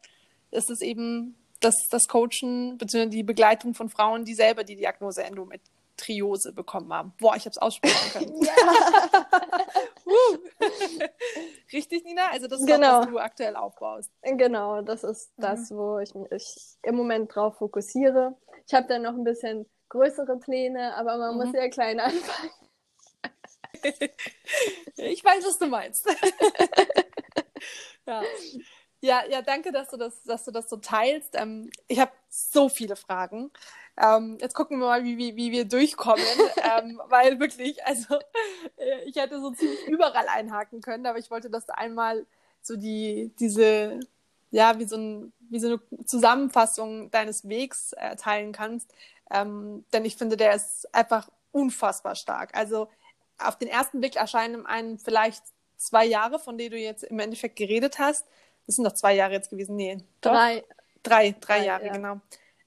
ist es eben das, das Coachen bzw. die Begleitung von Frauen, die selber die Diagnose Endometriose bekommen haben. Boah, ich habe es aussprechen können. Richtig, Nina? Also das ist Genau. das, was du aktuell aufbaust. Genau, das ist Mhm. das, wo ich mich im Moment drauf fokussiere. Ich habe dann noch ein bisschen größere Pläne, aber man Mhm. muss ja klein anfangen. Ich weiß, was du meinst. ja. Ja, ja, danke, dass du das, dass du das so teilst. Ähm, ich habe so viele Fragen. Ähm, jetzt gucken wir mal, wie, wie, wie wir durchkommen, ähm, weil wirklich, also äh, ich hätte so ziemlich überall einhaken können, aber ich wollte, dass du einmal so die, diese, ja, wie so, ein, wie so eine Zusammenfassung deines Wegs äh, teilen kannst. Ähm, denn ich finde, der ist einfach unfassbar stark. Also auf den ersten Blick erscheinen einem vielleicht zwei Jahre, von denen du jetzt im Endeffekt geredet hast. Das sind doch zwei Jahre jetzt gewesen. Nee. Drei. Drei, drei Drei, Jahre, ja. genau.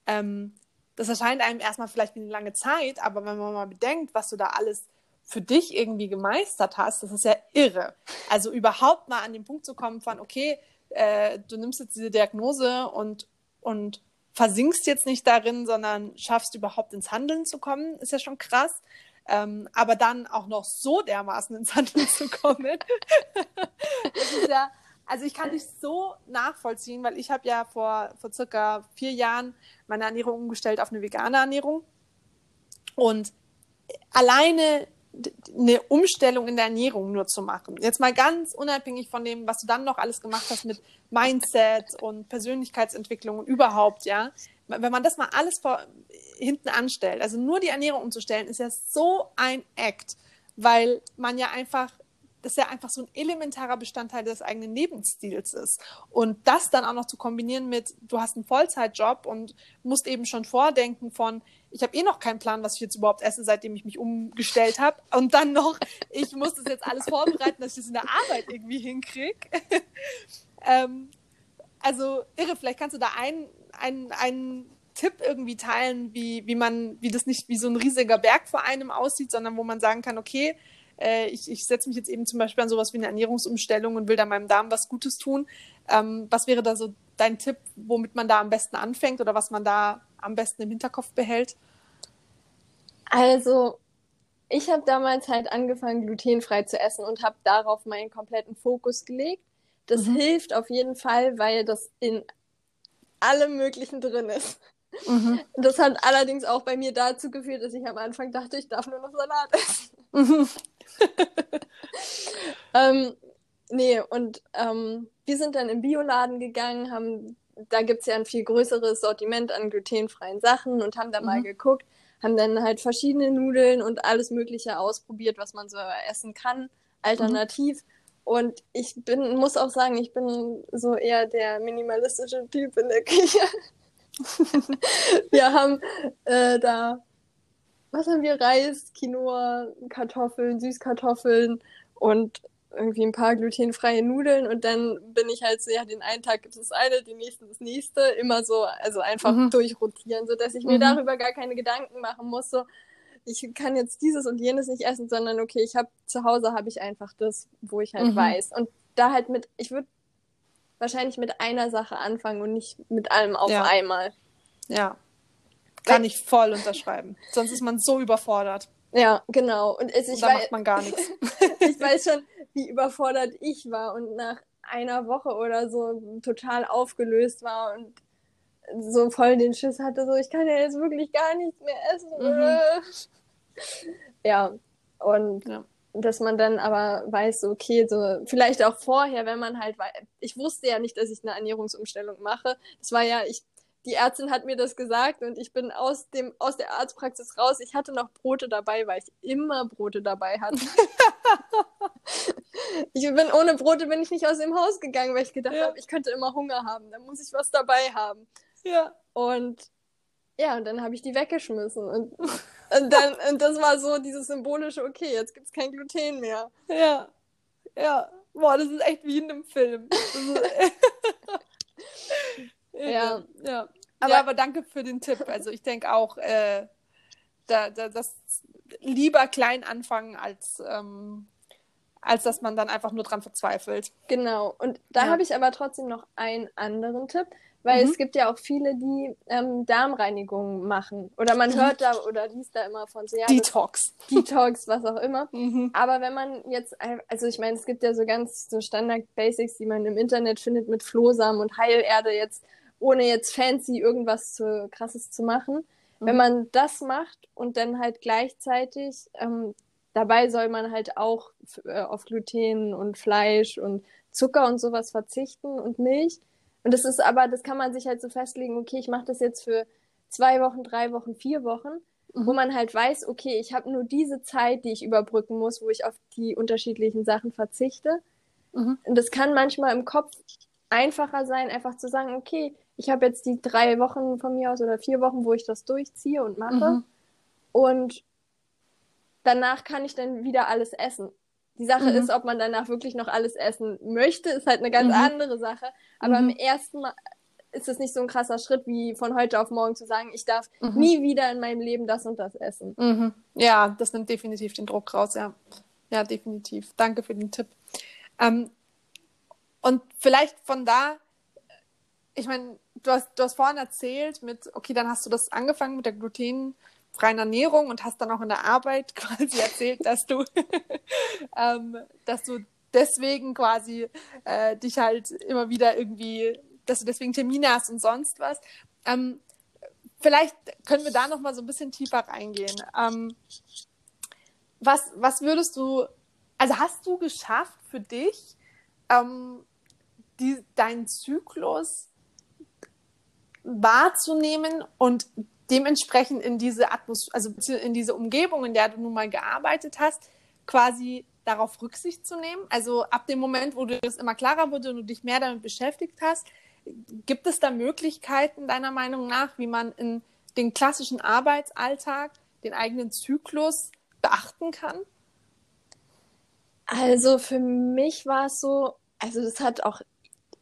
Ähm, das erscheint einem erstmal vielleicht wie eine lange Zeit, aber wenn man mal bedenkt, was du da alles für dich irgendwie gemeistert hast, das ist ja irre. Also überhaupt mal an den Punkt zu kommen von, okay, äh, du nimmst jetzt diese Diagnose und, und versinkst jetzt nicht darin, sondern schaffst überhaupt ins Handeln zu kommen, ist ja schon krass. Ähm, aber dann auch noch so dermaßen ins Handeln zu kommen, das ist ja, also ich kann dich so nachvollziehen, weil ich habe ja vor, vor circa vier Jahren meine Ernährung umgestellt auf eine vegane Ernährung. Und alleine eine Umstellung in der Ernährung nur zu machen, jetzt mal ganz unabhängig von dem, was du dann noch alles gemacht hast mit Mindset und Persönlichkeitsentwicklung und überhaupt, ja, wenn man das mal alles vor, hinten anstellt, also nur die Ernährung umzustellen, ist ja so ein Act, weil man ja einfach das ja einfach so ein elementarer Bestandteil des eigenen Lebensstils ist. Und das dann auch noch zu kombinieren mit, du hast einen Vollzeitjob und musst eben schon vordenken von, ich habe eh noch keinen Plan, was ich jetzt überhaupt esse, seitdem ich mich umgestellt habe. Und dann noch, ich muss das jetzt alles vorbereiten, dass ich das in der Arbeit irgendwie hinkriege. ähm, also irre, vielleicht kannst du da einen, einen, Tipp irgendwie teilen, wie, wie man, wie das nicht wie so ein riesiger Berg vor einem aussieht, sondern wo man sagen kann, okay, äh, ich, ich setze mich jetzt eben zum Beispiel an sowas wie eine Ernährungsumstellung und will da meinem Darm was Gutes tun. Ähm, was wäre da so dein Tipp, womit man da am besten anfängt oder was man da am besten im Hinterkopf behält? Also, ich habe damals halt angefangen, glutenfrei zu essen und habe darauf meinen kompletten Fokus gelegt. Das Mhm. hilft auf jeden Fall, weil das in allem Möglichen drin ist. Das hat allerdings auch bei mir dazu geführt, dass ich am Anfang dachte, ich darf nur noch Salat essen. Mhm. Ähm, nee, und ähm, wir sind dann im Bioladen gegangen, haben, da gibt's ja ein viel größeres Sortiment an glutenfreien Sachen und haben da mal Mhm. geguckt, haben dann halt verschiedene Nudeln und alles Mögliche ausprobiert, was man so essen kann, alternativ. Und ich bin, muss auch sagen, ich bin so eher der minimalistische Typ in der Küche. wir haben äh, da, was haben wir? Reis, Quinoa, Kartoffeln, Süßkartoffeln und irgendwie ein paar glutenfreie Nudeln und dann bin ich halt so, ja, den einen Tag gibt es das eine, den nächsten das nächste, immer so, also einfach Mhm. durchrotieren, so dass ich mir Mhm. darüber gar keine Gedanken machen muss, so ich kann jetzt dieses und jenes nicht essen, sondern okay, ich habe zu Hause habe ich einfach das, wo ich halt Mhm. weiß und da halt mit, ich würde wahrscheinlich mit einer Sache anfangen und nicht mit allem auf Ja. einmal. Ja. Kann ich voll unterschreiben. Sonst ist man so überfordert. Ja, genau. Und es, ich, da macht man gar nichts. ich weiß schon, wie überfordert ich war und nach einer Woche oder so total aufgelöst war und so voll den Schiss hatte, so ich kann ja jetzt wirklich gar nichts mehr essen. Mhm. Ja, und Ja. dass man dann aber weiß, okay, so vielleicht auch vorher, wenn man halt, ich wusste ja nicht, dass ich eine Ernährungsumstellung mache. Das war ja, ich, die Ärztin hat mir das gesagt und ich bin aus dem, aus der Arztpraxis raus. Ich hatte noch Brote dabei, weil ich immer Brote dabei hatte. ich bin ohne Brote bin ich nicht aus dem Haus gegangen, weil ich gedacht Ja. habe, ich könnte immer Hunger haben. Dann muss ich was dabei haben. Ja. Und ja, und dann habe ich die weggeschmissen. Und, und dann, und das war so dieses symbolische, okay, jetzt gibt's kein Gluten mehr. Ja. Ja. Boah, das ist echt wie in einem Film. Ja. ja. Aber, Ja. aber danke für den Tipp. Also ich denke auch, äh, da, da, das lieber klein anfangen, als, ähm, als dass man dann einfach nur dran verzweifelt. Genau. Und da Ja. habe ich aber trotzdem noch einen anderen Tipp, weil mhm. es gibt ja auch viele, die ähm, Darmreinigung machen. Oder man hört da oder liest da immer von so, ja, Detox. Detox, was auch immer. Mhm. Aber wenn man jetzt, also ich meine, es gibt ja so ganz so Standard-Basics, die man im Internet findet mit Flohsamen und Heilerde jetzt, ohne jetzt fancy irgendwas zu, krasses zu machen. Mhm. Wenn man das macht und dann halt gleichzeitig, ähm, dabei soll man halt auch äh, auf Gluten und Fleisch und Zucker und sowas verzichten und Milch und das ist aber, das kann man sich halt so festlegen, okay, ich mache das jetzt für zwei Wochen, drei Wochen, vier Wochen, mhm. wo man halt weiß, okay, ich habe nur diese Zeit, die ich überbrücken muss, wo ich auf die unterschiedlichen Sachen verzichte. Mhm. Und das kann manchmal im Kopf einfacher sein, einfach zu sagen, okay, ich habe jetzt die drei Wochen von mir aus oder vier Wochen, wo ich das durchziehe und mache. Mhm. Und danach kann ich dann wieder alles essen. Die Sache mhm. ist, ob man danach wirklich noch alles essen möchte, ist halt eine ganz mhm. andere Sache. Aber mhm. im ersten Mal ist es nicht so ein krasser Schritt, wie von heute auf morgen zu sagen, ich darf mhm. nie wieder in meinem Leben das und das essen. Mhm. Ja, das nimmt definitiv den Druck raus, ja. Ja, definitiv. Danke für den Tipp. Ähm, und vielleicht von da, ich meine, du hast, du hast vorhin erzählt mit, okay, dann hast du das angefangen mit der Gluten freien Ernährung und hast dann auch in der Arbeit quasi erzählt, dass du, ähm, dass du deswegen quasi äh, dich halt immer wieder irgendwie, dass du deswegen Termine hast und sonst was. Ähm, vielleicht können wir da noch mal so ein bisschen tiefer reingehen. Ähm, was, was würdest du, also hast du geschafft für dich, ähm, die, deinen Zyklus wahrzunehmen und dementsprechend in diese Atmosphäre, also in diese Umgebung, in der du nun mal gearbeitet hast, quasi darauf Rücksicht zu nehmen? Also ab dem Moment, wo du das immer klarer wurde und du dich mehr damit beschäftigt hast, gibt es da Möglichkeiten deiner Meinung nach, wie man in den klassischen Arbeitsalltag den eigenen Zyklus beachten kann? Also für mich war es so, also das hat auch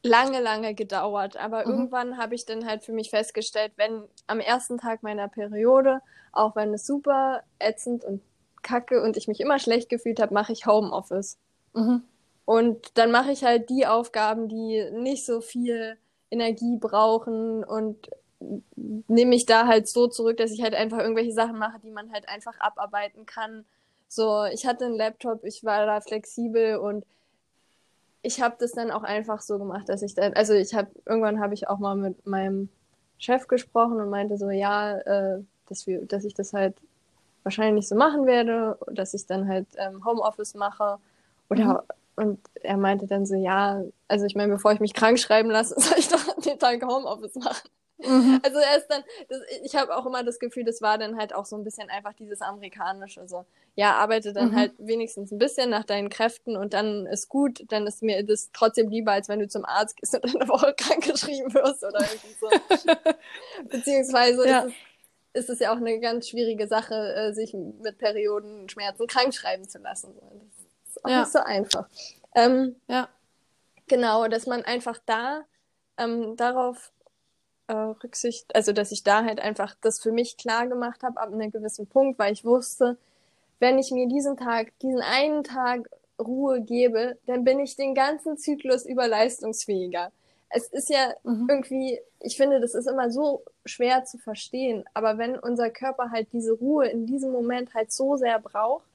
lange, lange gedauert. Aber mhm. irgendwann habe ich dann halt für mich festgestellt, wenn am ersten Tag meiner Periode, auch wenn es super ätzend und kacke und ich mich immer schlecht gefühlt habe, mache ich Homeoffice. Mhm. Und dann mache ich halt die Aufgaben, die nicht so viel Energie brauchen und nehme mich da halt so zurück, dass ich halt einfach irgendwelche Sachen mache, die man halt einfach abarbeiten kann. So, ich hatte einen Laptop, ich war da flexibel und ich habe das dann auch einfach so gemacht, dass ich dann, also ich habe, irgendwann habe ich auch mal mit meinem Chef gesprochen und meinte so, ja, äh, dass, wir, dass ich das halt wahrscheinlich so machen werde, dass ich dann halt ähm, Homeoffice mache. Oder mhm. und er meinte dann so, ja, also ich meine, bevor ich mich krank schreiben lasse, soll ich doch den Tag Homeoffice machen. Mhm. Also er ist dann, das, ich habe auch immer das Gefühl, das war dann halt auch so ein bisschen einfach dieses amerikanische, so, ja, arbeite dann mhm. halt wenigstens ein bisschen nach deinen Kräften und dann ist gut, dann ist mir das trotzdem lieber, als wenn du zum Arzt gehst und eine Woche krank geschrieben wirst oder irgendwie so. Beziehungsweise ja. ist, es, ist es ja auch eine ganz schwierige Sache, äh, sich mit Periodenschmerzen krank schreiben zu lassen. Das ist auch ja. nicht so einfach. Ähm, ja. Genau, dass man einfach da ähm, darauf äh, Rücksicht, also dass ich da halt einfach das für mich klar gemacht habe ab einem gewissen Punkt, weil ich wusste, wenn ich mir diesen Tag, diesen einen Tag Ruhe gebe, dann bin ich den ganzen Zyklus über leistungsfähiger. Es ist ja mhm. irgendwie, ich finde, das ist immer so schwer zu verstehen, aber wenn unser Körper halt diese Ruhe in diesem Moment halt so sehr braucht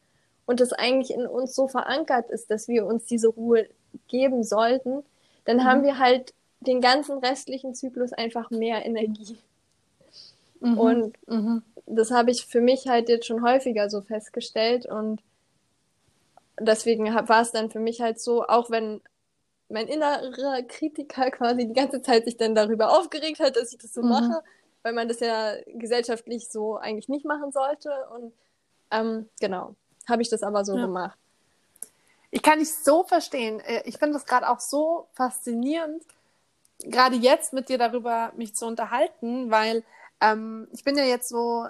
und es eigentlich in uns so verankert ist, dass wir uns diese Ruhe geben sollten, dann mhm. haben wir halt den ganzen restlichen Zyklus einfach mehr Energie. Mhm. Und mhm. das habe ich für mich halt jetzt schon häufiger so festgestellt und deswegen war es dann für mich halt so, auch wenn mein innerer Kritiker quasi die ganze Zeit sich dann darüber aufgeregt hat, dass ich das so mhm. mache, weil man das ja gesellschaftlich so eigentlich nicht machen sollte. Und ähm, genau, habe ich das aber so ja. gemacht. Ich kann dich so verstehen. Äh, ich finde das gerade auch so faszinierend, gerade jetzt mit dir darüber mich zu unterhalten, weil ähm, ich bin ja jetzt so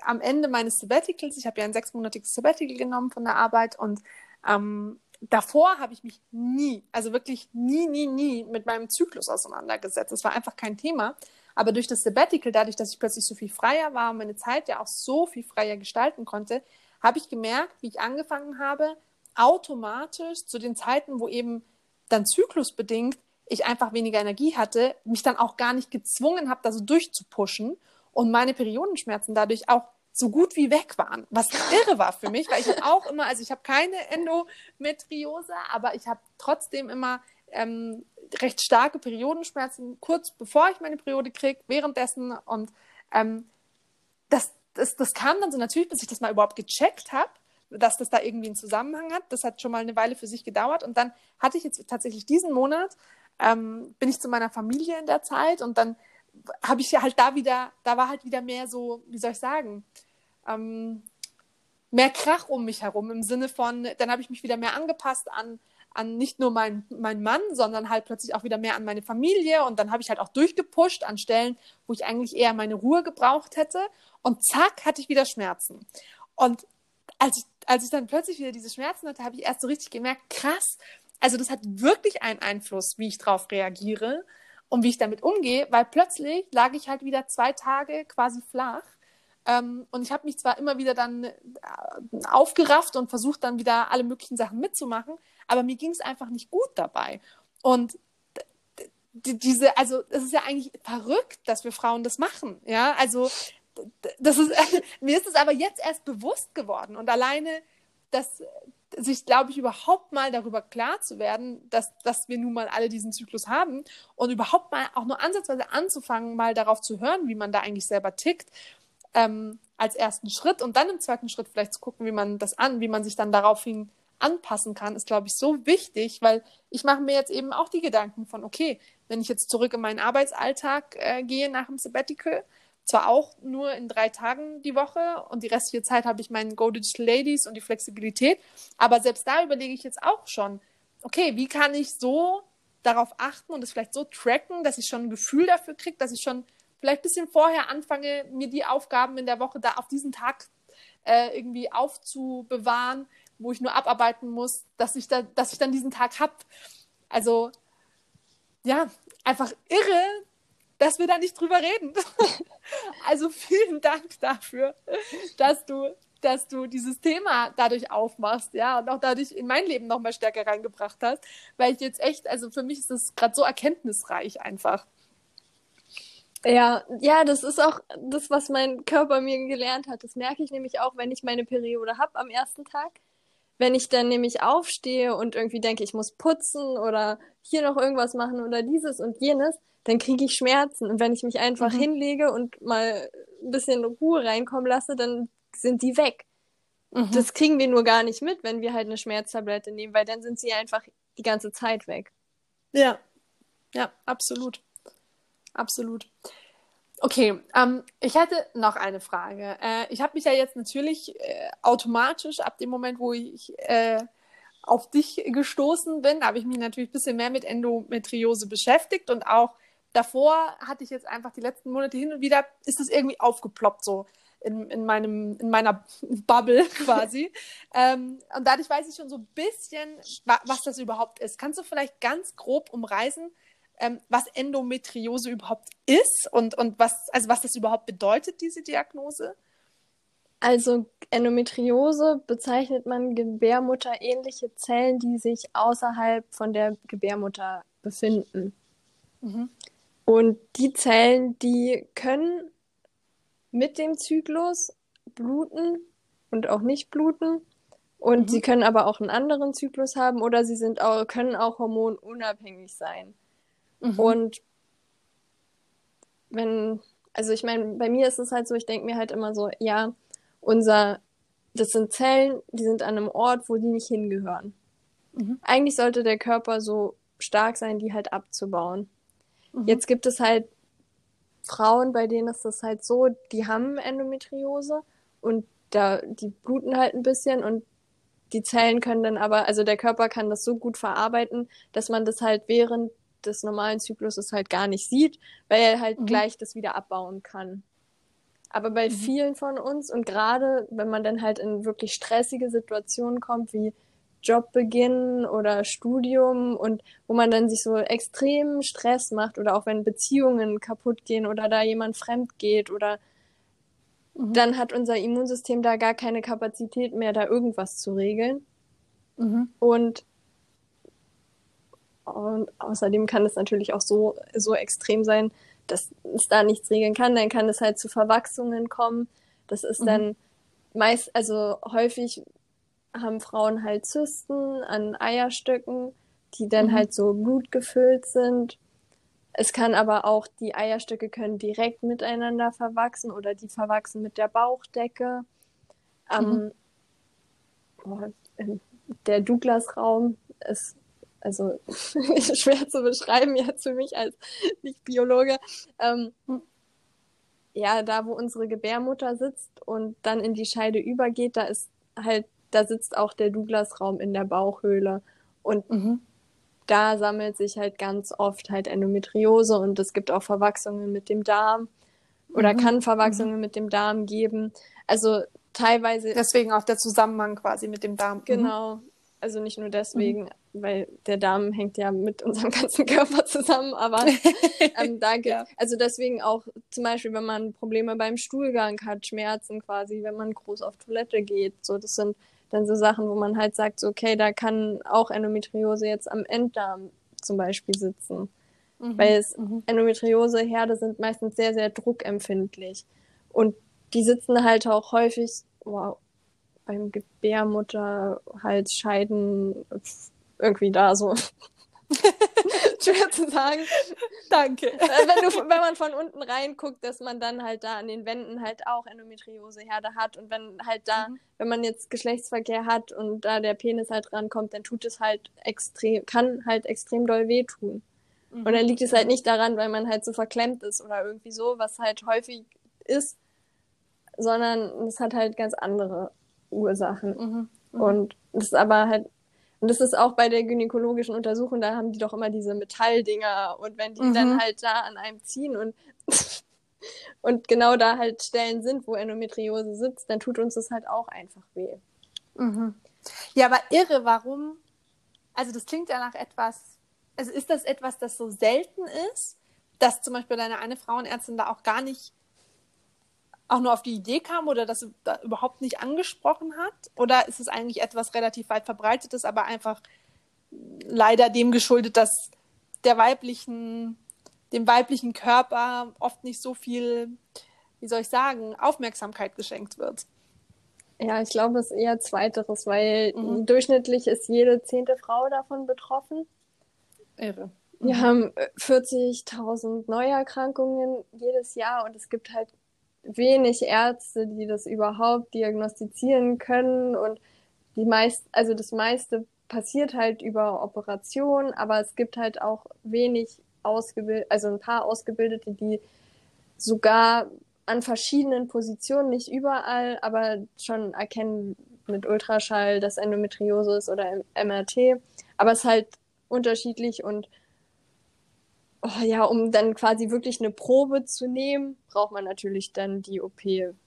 am Ende meines Sabbaticals. Ich habe ja ein sechsmonatiges Sabbatical genommen von der Arbeit und ähm, davor habe ich mich nie, also wirklich nie, nie, nie mit meinem Zyklus auseinandergesetzt. Das war einfach kein Thema. Aber durch das Sabbatical, dadurch, dass ich plötzlich so viel freier war und meine Zeit ja auch so viel freier gestalten konnte, habe ich gemerkt, wie ich angefangen habe, automatisch zu den Zeiten, wo eben dann zyklusbedingt ich einfach weniger Energie hatte, mich dann auch gar nicht gezwungen habe, da so durchzupushen und meine Periodenschmerzen dadurch auch so gut wie weg waren, was irre war für mich, weil ich auch immer, also ich habe keine Endometriose, aber ich habe trotzdem immer ähm, recht starke Periodenschmerzen kurz bevor ich meine Periode kriege, währenddessen und ähm, das, das, das kam dann so natürlich, bis ich das mal überhaupt gecheckt habe, dass das da irgendwie einen Zusammenhang hat. Das hat schon mal eine Weile für sich gedauert und dann hatte ich jetzt tatsächlich diesen Monat, ähm, bin ich zu meiner Familie in der Zeit und dann habe ich halt da wieder, da war halt wieder mehr so, wie soll ich sagen, ähm, mehr Krach um mich herum im Sinne von, dann habe ich mich wieder mehr angepasst an, an nicht nur meinen mein Mann, sondern halt plötzlich auch wieder mehr an meine Familie und dann habe ich halt auch durchgepusht an Stellen, wo ich eigentlich eher meine Ruhe gebraucht hätte und zack, hatte ich wieder Schmerzen. Und als ich, als ich dann plötzlich wieder diese Schmerzen hatte, habe ich erst so richtig gemerkt, krass, also das hat wirklich einen Einfluss, wie ich darauf reagiere und wie ich damit umgehe, weil plötzlich lag ich halt wieder zwei Tage quasi flach. Ähm, und ich habe mich zwar immer wieder dann äh, aufgerafft und versucht dann wieder alle möglichen Sachen mitzumachen, aber mir ging es einfach nicht gut dabei. Und diese, also es ist ja eigentlich verrückt, dass wir Frauen das machen, ja, also das ist, mir ist es aber jetzt erst bewusst geworden und alleine, dass sich, glaube ich, überhaupt mal darüber klar zu werden, dass, dass wir nun mal alle diesen Zyklus haben und überhaupt mal auch nur ansatzweise anzufangen, mal darauf zu hören, wie man da eigentlich selber tickt, ähm, als ersten Schritt und dann im zweiten Schritt vielleicht zu gucken, wie man das an, wie man sich dann daraufhin anpassen kann, ist, glaube ich, so wichtig, weil ich mache mir jetzt eben auch die Gedanken von, okay, wenn ich jetzt zurück in meinen Arbeitsalltag äh, gehe nach dem Sabbatical, zwar auch nur in drei Tagen die Woche und die restliche Zeit habe ich meinen Go Digital Ladies und die Flexibilität. Aber selbst da überlege ich jetzt auch schon, okay, wie kann ich so darauf achten und es vielleicht so tracken, dass ich schon ein Gefühl dafür kriege, dass ich schon vielleicht ein bisschen vorher anfange, mir die Aufgaben in der Woche da auf diesen Tag äh, irgendwie aufzubewahren, wo ich nur abarbeiten muss, dass ich, da, dass ich dann diesen Tag habe. Also ja, einfach irre, dass wir da nicht drüber reden. also vielen Dank dafür, dass du, dass du dieses Thema dadurch aufmachst, ja, und auch dadurch in mein Leben nochmal stärker reingebracht hast, weil ich jetzt echt, also für mich ist das gerade so erkenntnisreich einfach. Ja, ja, das ist auch das, was mein Körper mir gelernt hat. Das merke ich nämlich auch, wenn ich meine Periode habe am ersten Tag. Wenn ich dann nämlich aufstehe und irgendwie denke, ich muss putzen oder hier noch irgendwas machen oder dieses und jenes, dann kriege ich Schmerzen. Und wenn ich mich einfach mhm. hinlege und mal ein bisschen Ruhe reinkommen lasse, dann sind die weg. Mhm. Das kriegen wir nur gar nicht mit, wenn wir halt eine Schmerztablette nehmen, weil dann sind sie einfach die ganze Zeit weg. Ja, ja, absolut. Absolut. Okay, ähm, ich hätte noch eine Frage. Äh, ich habe mich ja jetzt natürlich äh, automatisch ab dem Moment, wo ich äh, auf dich gestoßen bin, habe ich mich natürlich ein bisschen mehr mit Endometriose beschäftigt und auch davor hatte ich jetzt einfach die letzten Monate hin und wieder, ist es irgendwie aufgeploppt so in, in, meinem, in meiner Bubble quasi. ähm, und dadurch weiß ich schon so ein bisschen, wa was das überhaupt ist. Kannst du vielleicht ganz grob umreißen, ähm, was Endometriose überhaupt ist und, und was, also was das überhaupt bedeutet, diese Diagnose? Also Endometriose bezeichnet man gebärmutterähnliche Zellen, die sich außerhalb von der Gebärmutter befinden. Mhm. Und die Zellen, die können mit dem Zyklus bluten und auch nicht bluten. Und mhm. sie können aber auch einen anderen Zyklus haben oder sie sind auch, können auch hormonunabhängig sein. Mhm. Und wenn, also ich meine, bei mir ist es halt so, ich denke mir halt immer so, ja, unser, das sind Zellen, die sind an einem Ort, wo die nicht hingehören. Mhm. Eigentlich sollte der Körper so stark sein, die halt abzubauen. Mhm. Jetzt gibt es halt Frauen, bei denen ist das halt so, die haben Endometriose und da, die bluten halt ein bisschen und die Zellen können dann aber, also der Körper kann das so gut verarbeiten, dass man das halt während des normalen Zykluses halt gar nicht sieht, weil er halt mhm. gleich das wieder abbauen kann. Aber bei mhm. vielen von uns und gerade wenn man dann halt in wirklich stressige Situationen kommt, wie Jobbeginn oder Studium und wo man dann sich so extrem Stress macht oder auch wenn Beziehungen kaputt gehen oder da jemand fremd geht oder mhm. dann hat unser Immunsystem da gar keine Kapazität mehr, da irgendwas zu regeln. Mhm. Und Und außerdem kann es natürlich auch so, so extrem sein, dass es da nichts regeln kann. Dann kann es halt zu Verwachsungen kommen. Das ist mhm. dann meist, also häufig haben Frauen halt Zysten an Eierstöcken, die dann mhm. halt so blutgefüllt sind. Es kann aber auch, die Eierstöcke können direkt miteinander verwachsen oder die verwachsen mit der Bauchdecke. Mhm. Ähm, der Douglas-Raum ist also schwer zu beschreiben jetzt für mich als Nicht-Biologe. Ähm, hm. ja, da wo unsere Gebärmutter sitzt und dann in die Scheide übergeht, da ist halt, da sitzt auch der Douglas-Raum in der Bauchhöhle. Und mhm da sammelt sich halt ganz oft halt Endometriose und es gibt auch Verwachsungen mit dem Darm oder mhm. kann Verwachsungen mhm. mit dem Darm geben. Also teilweise. Deswegen auch der Zusammenhang quasi mit dem Darm. Mhm. Genau. Also nicht nur deswegen, mhm. weil der Darm hängt ja mit unserem ganzen Körper zusammen, aber ähm, da gibt, ja. also deswegen auch zum Beispiel, wenn man Probleme beim Stuhlgang hat, Schmerzen quasi, wenn man groß auf Toilette geht, so das sind dann so Sachen, wo man halt sagt, so, okay, da kann auch Endometriose jetzt am Enddarm zum Beispiel sitzen. Mhm. Weil es mhm. Endometriose-Herde sind meistens sehr, sehr druckempfindlich. Und die sitzen halt auch häufig wow, beim Gebärmutterhalsscheiden irgendwie da so. Schwer zu sagen. Danke. Äh, wenn, du, wenn man von unten reinguckt, dass man dann halt da an den Wänden halt auch Endometrioseherde hat und wenn halt da, mhm. wenn man jetzt Geschlechtsverkehr hat und da der Penis halt rankommt, dann tut es halt extrem, kann halt extrem doll wehtun. Mhm. Und dann liegt es halt nicht daran, weil man halt so verklemmt ist oder irgendwie so, was halt häufig ist, sondern es hat halt ganz andere Ursachen. Mhm. mhm. Und das ist aber halt und das ist auch bei der gynäkologischen Untersuchung, da haben die doch immer diese Metalldinger und wenn die mhm. dann halt da an einem ziehen und und genau da halt Stellen sind, wo Endometriose sitzt, dann tut uns das halt auch einfach weh. Mhm. Ja, aber irre, warum? Also das klingt ja nach etwas, also ist das etwas, das so selten ist, dass zum Beispiel deine eine Frauenärztin da auch gar nicht auch nur auf die Idee kam oder das da überhaupt nicht angesprochen hat? Oder ist es eigentlich etwas relativ weit verbreitetes, aber einfach leider dem geschuldet, dass der weiblichen, dem weiblichen Körper oft nicht so viel, wie soll ich sagen, Aufmerksamkeit geschenkt wird? Ja, ich glaube, es ist eher zweiteres, weil mhm. durchschnittlich ist jede zehnte Frau davon betroffen. Irre. Wir mhm. haben 40.000 Neuerkrankungen jedes Jahr und es gibt halt wenig Ärzte, die das überhaupt diagnostizieren können und die meist, also das meiste passiert halt über Operationen, aber es gibt halt auch wenig ausgebildet, also ein paar Ausgebildete, die sogar an verschiedenen Positionen, nicht überall, aber schon erkennen mit Ultraschall, dass Endometriose ist oder MRT. Aber es ist halt unterschiedlich und oh, ja, um dann quasi wirklich eine Probe zu nehmen, braucht man natürlich dann die OP,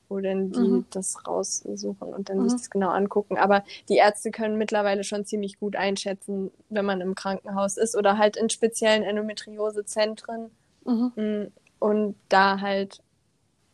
wo dann die mhm. das raussuchen und dann mhm. sich das genau angucken. Aber die Ärzte können mittlerweile schon ziemlich gut einschätzen, wenn man im Krankenhaus ist oder halt in speziellen Endometriosezentren mhm. Mm, und da halt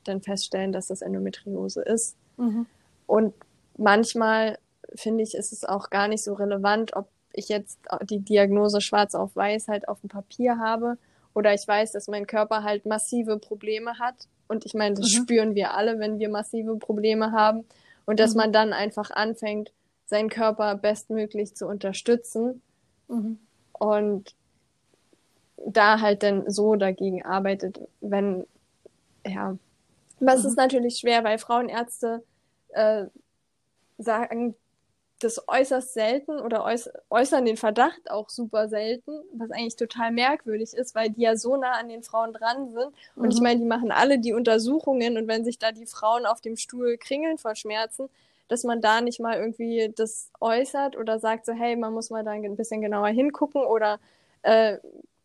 dann feststellen, dass das Endometriose ist. Mhm. Und manchmal finde ich, ist es auch gar nicht so relevant, ob ich jetzt die Diagnose schwarz auf weiß halt auf dem Papier habe oder ich weiß, dass mein Körper halt massive Probleme hat. Und ich meine, das mhm. spüren wir alle, wenn wir massive Probleme haben. Und dass mhm. man dann einfach anfängt, seinen Körper bestmöglich zu unterstützen. Mhm. Und da halt dann so dagegen arbeitet, wenn, ja. Was ist mhm. natürlich schwer, weil Frauenärzte äh, sagen, das äußerst selten oder äußern den Verdacht auch super selten, was eigentlich total merkwürdig ist, weil die ja so nah an den Frauen dran sind. Und mhm. ich meine, die machen alle die Untersuchungen und wenn sich da die Frauen auf dem Stuhl kringeln vor Schmerzen, dass man da nicht mal irgendwie das äußert oder sagt so, hey, man muss mal da ein bisschen genauer hingucken oder äh,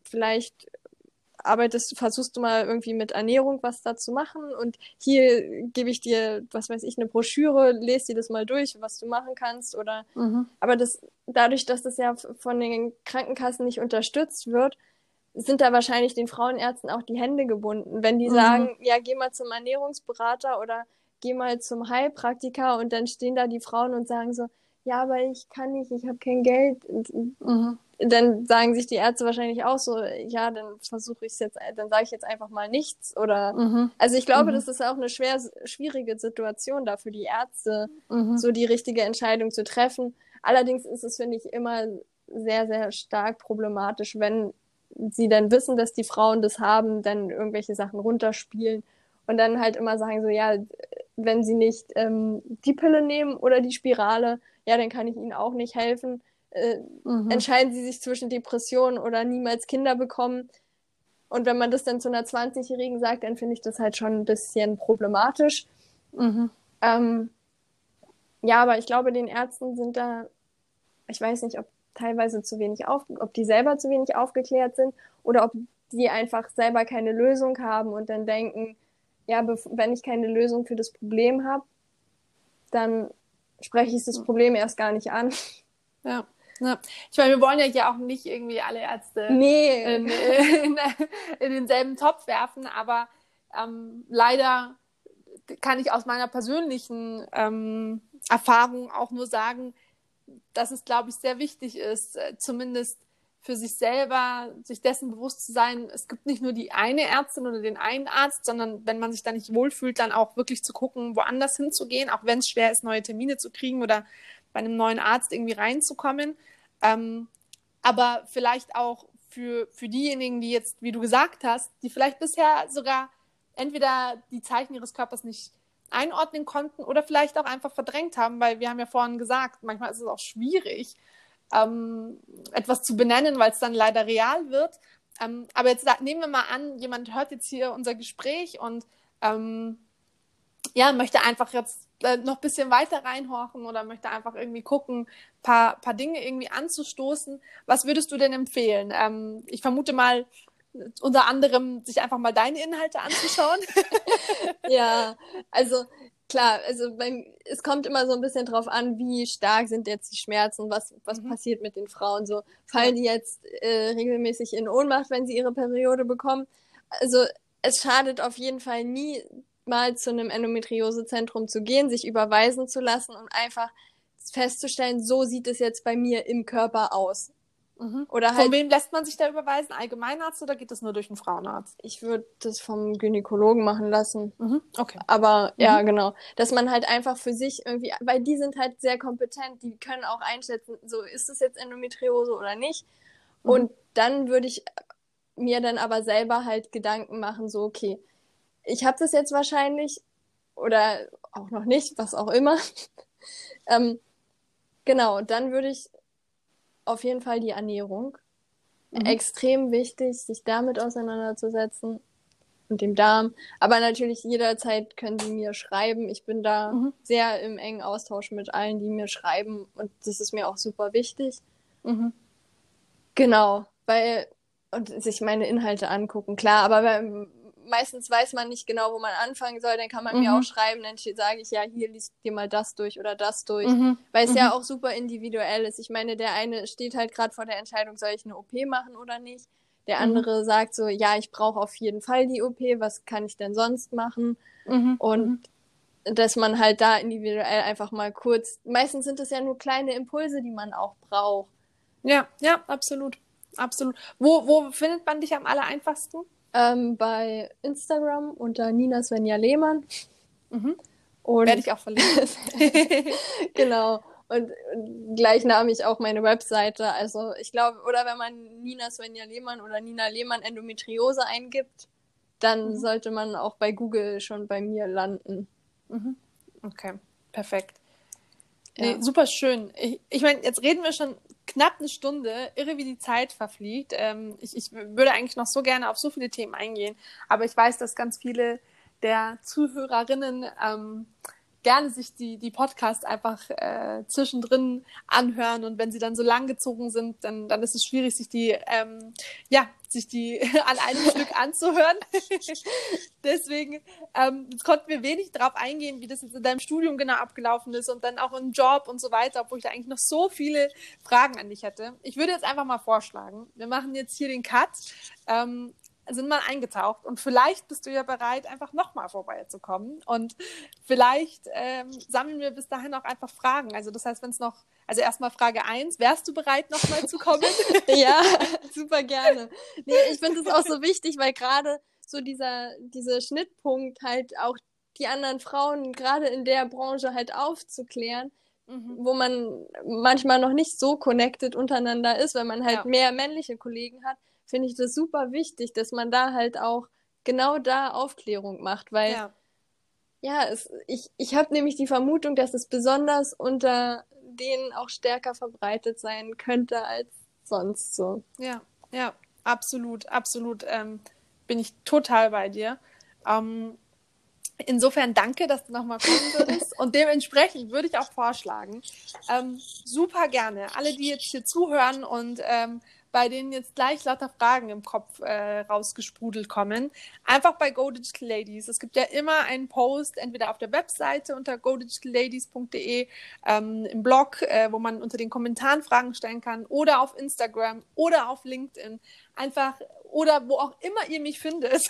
vielleicht arbeitest, versuchst du mal irgendwie mit Ernährung was da zu machen und hier gebe ich dir, was weiß ich, eine Broschüre, lese dir das mal durch, was du machen kannst oder, mhm. aber das, dadurch, dass das ja von den Krankenkassen nicht unterstützt wird, sind da wahrscheinlich den Frauenärzten auch die Hände gebunden. Wenn die mhm. sagen, ja, geh mal zum Ernährungsberater oder geh mal zum Heilpraktiker und dann stehen da die Frauen und sagen so, ja, aber ich kann nicht, ich habe kein Geld. Mhm. Dann sagen sich die Ärzte wahrscheinlich auch so, ja, dann versuche ich es jetzt, dann sage ich jetzt einfach mal nichts oder Mhm. also ich glaube, Mhm. das ist auch eine schwer schwierige Situation da für die Ärzte, Mhm. so die richtige Entscheidung zu treffen. Allerdings ist es finde ich immer sehr sehr stark problematisch, wenn sie dann wissen, dass die Frauen das haben, dann irgendwelche Sachen runterspielen und dann halt immer sagen so, ja, wenn sie nicht ähm, die Pille nehmen oder die Spirale, ja, dann kann ich ihnen auch nicht helfen. Äh, Mhm. entscheiden sie sich zwischen Depressionen oder niemals Kinder bekommen. Und wenn man das dann zu einer 20-Jährigen sagt, dann finde ich das halt schon ein bisschen problematisch. Mhm. Ähm, ja, aber ich glaube, den Ärzten sind da, ich weiß nicht, ob teilweise zu wenig auf, ob die selber zu wenig aufgeklärt sind oder ob die einfach selber keine Lösung haben und dann denken, ja, wenn ich keine Lösung für das Problem habe, dann spreche ich das Problem erst gar nicht an. Ja. Ja. Ich meine, wir wollen ja hier auch nicht irgendwie alle Ärzte Nee. in, in, in denselben Topf werfen, aber ähm, leider kann ich aus meiner persönlichen ähm, Erfahrung auch nur sagen, dass es, glaube ich, sehr wichtig ist, äh, zumindest für sich selber, sich dessen bewusst zu sein, es gibt nicht nur die eine Ärztin oder den einen Arzt, sondern wenn man sich da nicht wohlfühlt, dann auch wirklich zu gucken, woanders hinzugehen, auch wenn es schwer ist, neue Termine zu kriegen oder bei einem neuen Arzt irgendwie reinzukommen. Ähm, aber vielleicht auch für, für diejenigen, die jetzt, wie du gesagt hast, die vielleicht bisher sogar entweder die Zeichen ihres Körpers nicht einordnen konnten oder vielleicht auch einfach verdrängt haben, weil wir haben ja vorhin gesagt, manchmal ist es auch schwierig, ähm, etwas zu benennen, weil es dann leider real wird. Ähm, aber jetzt nehmen wir mal an, jemand hört jetzt hier unser Gespräch und ähm, ja, möchte einfach jetzt äh, noch ein bisschen weiter reinhorchen oder möchte einfach irgendwie gucken, paar, paar Dinge irgendwie anzustoßen. Was würdest du denn empfehlen? Ähm, ich vermute mal, unter anderem sich einfach mal deine Inhalte anzuschauen. Ja, also klar, also beim, es kommt immer so ein bisschen drauf an, wie stark sind jetzt die Schmerzen, was, was Mhm. passiert mit den Frauen. So fallen die jetzt äh, regelmäßig in Ohnmacht, wenn sie ihre Periode bekommen. Also es schadet auf jeden Fall nie mal zu einem Endometriosezentrum zu gehen, sich überweisen zu lassen und einfach festzustellen, so sieht es jetzt bei mir im Körper aus. Mhm. Oder Von halt, wem lässt man sich da überweisen? Allgemeinarzt oder geht das nur durch einen Frauenarzt? ich würde das vom Gynäkologen machen lassen. Mhm. Okay. Aber ja, genau. Dass man halt einfach für sich irgendwie, weil die sind halt sehr kompetent, die können auch einschätzen, so ist es jetzt Endometriose oder nicht. Mhm. Und dann würde ich mir dann aber selber halt Gedanken machen, so, okay, ich habe das jetzt wahrscheinlich oder auch noch nicht, was auch immer. ähm, genau, dann würde ich auf jeden Fall die Ernährung. Mhm. Extrem wichtig, sich damit auseinanderzusetzen und dem Darm. Aber natürlich jederzeit können Sie mir schreiben. Ich bin da Mhm. sehr im engen Austausch mit allen, die mir schreiben und das ist mir auch super wichtig. Mhm. Genau, weil und sich meine Inhalte angucken, klar, aber meistens weiß man nicht genau, wo man anfangen soll, dann kann man mir Mhm. auch schreiben, dann sage ich ja, hier liest dir mal das durch oder das durch, Mhm. weil es Mhm. ja auch super individuell ist. Ich meine, der eine steht halt gerade vor der Entscheidung, soll ich eine OP machen oder nicht? Der Mhm. andere sagt so, ja, ich brauche auf jeden Fall die OP, was kann ich denn sonst machen? Mhm. Und dass man halt da individuell einfach mal kurz, meistens sind es ja nur kleine Impulse, die man auch braucht. Ja, ja, absolut. Absolut. Wo, wo findet man dich am aller einfachsten? Ähm, bei Instagram unter Nina Svenja Lehmann. Mhm. Und Werde ich auch verlinken. genau. Und, und gleichnamig auch meine Webseite. Also ich glaube, oder wenn man Nina Svenja Lehmann oder Nina Lehmann Endometriose eingibt, dann Mhm. sollte man auch bei Google schon bei mir landen. Mhm. Okay, perfekt. Ja. Nee, super schön. Ich, ich meine, jetzt reden wir schon knapp eine Stunde, irre wie die Zeit verfliegt. Ähm, ich, ich würde eigentlich noch so gerne auf so viele Themen eingehen, aber ich weiß, dass ganz viele der Zuhörerinnen ähm, gerne sich die, die Podcasts einfach äh, zwischendrin anhören und wenn sie dann so lang gezogen sind, dann, dann ist es schwierig, sich die, ähm, ja, sich die an einem Stück anzuhören. Deswegen ähm, konnten wir wenig darauf eingehen, wie das jetzt in deinem Studium genau abgelaufen ist und dann auch im Job und so weiter, obwohl ich da eigentlich noch so viele Fragen an dich hätte. Ich würde jetzt einfach mal vorschlagen, wir machen jetzt hier den Cut. Ähm, sind mal eingetaucht und vielleicht bist du ja bereit, einfach nochmal vorbeizukommen. Und vielleicht ähm, sammeln wir bis dahin auch einfach Fragen. Also das heißt, wenn es noch, also erstmal Frage 1, wärst du bereit, nochmal zu kommen? ja, super gerne. Nee, ich finde es auch so wichtig, weil gerade so dieser, dieser Schnittpunkt halt auch die anderen Frauen gerade in der Branche halt aufzuklären, mhm. wo man manchmal noch nicht so connected untereinander ist, weil man halt ja. mehr männliche Kollegen hat, finde ich das super wichtig, dass man da halt auch genau da Aufklärung macht, weil ja, ja es, ich, ich habe nämlich die Vermutung, dass es besonders unter denen auch stärker verbreitet sein könnte als sonst so. Ja, ja, absolut, absolut. Ähm, bin ich total bei dir. Ähm, Insofern danke, dass du nochmal kommen würdest. Und dementsprechend würde ich auch vorschlagen, ähm, super gerne, alle, die jetzt hier zuhören und ähm, bei denen jetzt gleich lauter Fragen im Kopf äh, rausgesprudelt kommen, einfach bei Go Digital Ladies. Es gibt ja immer einen Post, entweder auf der Webseite unter godigitalladies.de, ähm, im Blog, äh, wo man unter den Kommentaren Fragen stellen kann, oder auf Instagram oder auf LinkedIn. Einfach oder wo auch immer ihr mich findet,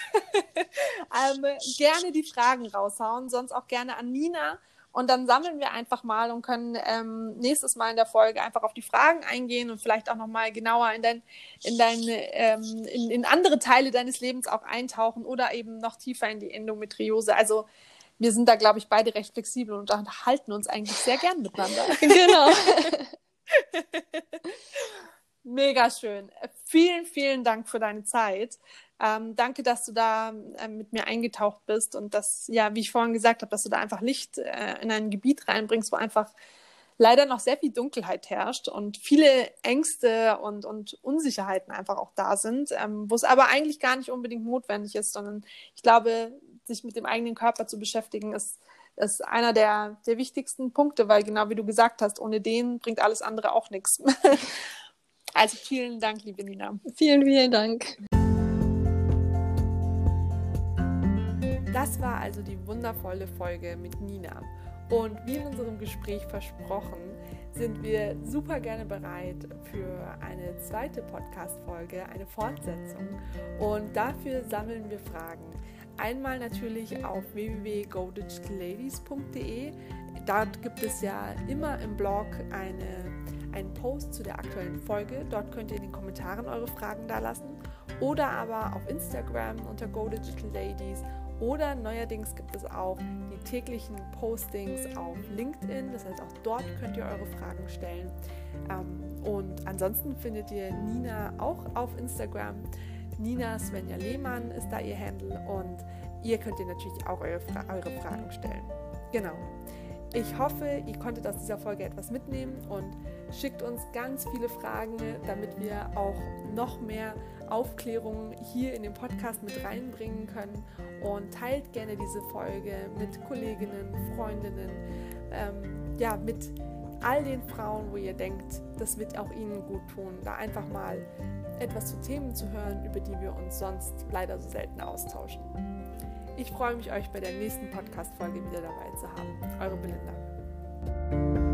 ähm, gerne die Fragen raushauen, sonst auch gerne an Nina. Und dann sammeln wir einfach mal und können ähm, nächstes Mal in der Folge einfach auf die Fragen eingehen und vielleicht auch nochmal genauer in, dein, in, dein, ähm, in, in andere Teile deines Lebens auch eintauchen oder eben noch tiefer in die Endometriose. Also wir sind da, glaube ich, beide recht flexibel und unterhalten uns eigentlich sehr gern miteinander. Genau. Mega schön. Vielen, vielen Dank für deine Zeit. Ähm, danke, dass du da äh, mit mir eingetaucht bist und dass, ja, wie ich vorhin gesagt habe, dass du da einfach Licht äh, in ein Gebiet reinbringst, wo einfach leider noch sehr viel Dunkelheit herrscht und viele Ängste und, und Unsicherheiten einfach auch da sind, ähm, wo es aber eigentlich gar nicht unbedingt notwendig ist, sondern ich glaube, sich mit dem eigenen Körper zu beschäftigen, ist, ist einer der, der wichtigsten Punkte, weil genau wie du gesagt hast, ohne den bringt alles andere auch nichts. Also vielen Dank, liebe Nina. Vielen, vielen Dank. Das war also die wundervolle Folge mit Nina. Und wie in unserem Gespräch versprochen, sind wir super gerne bereit für eine zweite Podcast-Folge, eine Fortsetzung. Und dafür sammeln wir Fragen. Einmal natürlich auf www.godigitalladies.de. Dort gibt es ja immer im Blog eine einen Post zu der aktuellen Folge. Dort könnt ihr in den Kommentaren eure Fragen da lassen. Oder aber auf Instagram unter Go Digital Ladies. Oder neuerdings gibt es auch die täglichen Postings auf LinkedIn. Das heißt, auch dort könnt ihr eure Fragen stellen. Ähm, und ansonsten findet ihr Nina auch auf Instagram. Nina Svenja Lehmann ist da ihr Handle und ihr könnt ihr natürlich auch eure, Fra eure Fragen stellen. Genau. Ich hoffe, ihr konntet aus dieser Folge etwas mitnehmen und schickt uns ganz viele Fragen, damit wir auch noch mehr Aufklärung hier in den Podcast mit reinbringen können und teilt gerne diese Folge mit Kolleginnen, Freundinnen, ähm, ja, mit all den Frauen, wo ihr denkt, das wird auch ihnen gut tun, da einfach mal etwas zu Themen zu hören, über die wir uns sonst leider so selten austauschen. Ich freue mich, euch bei der nächsten Podcast-Folge wieder dabei zu haben. Eure Belinda.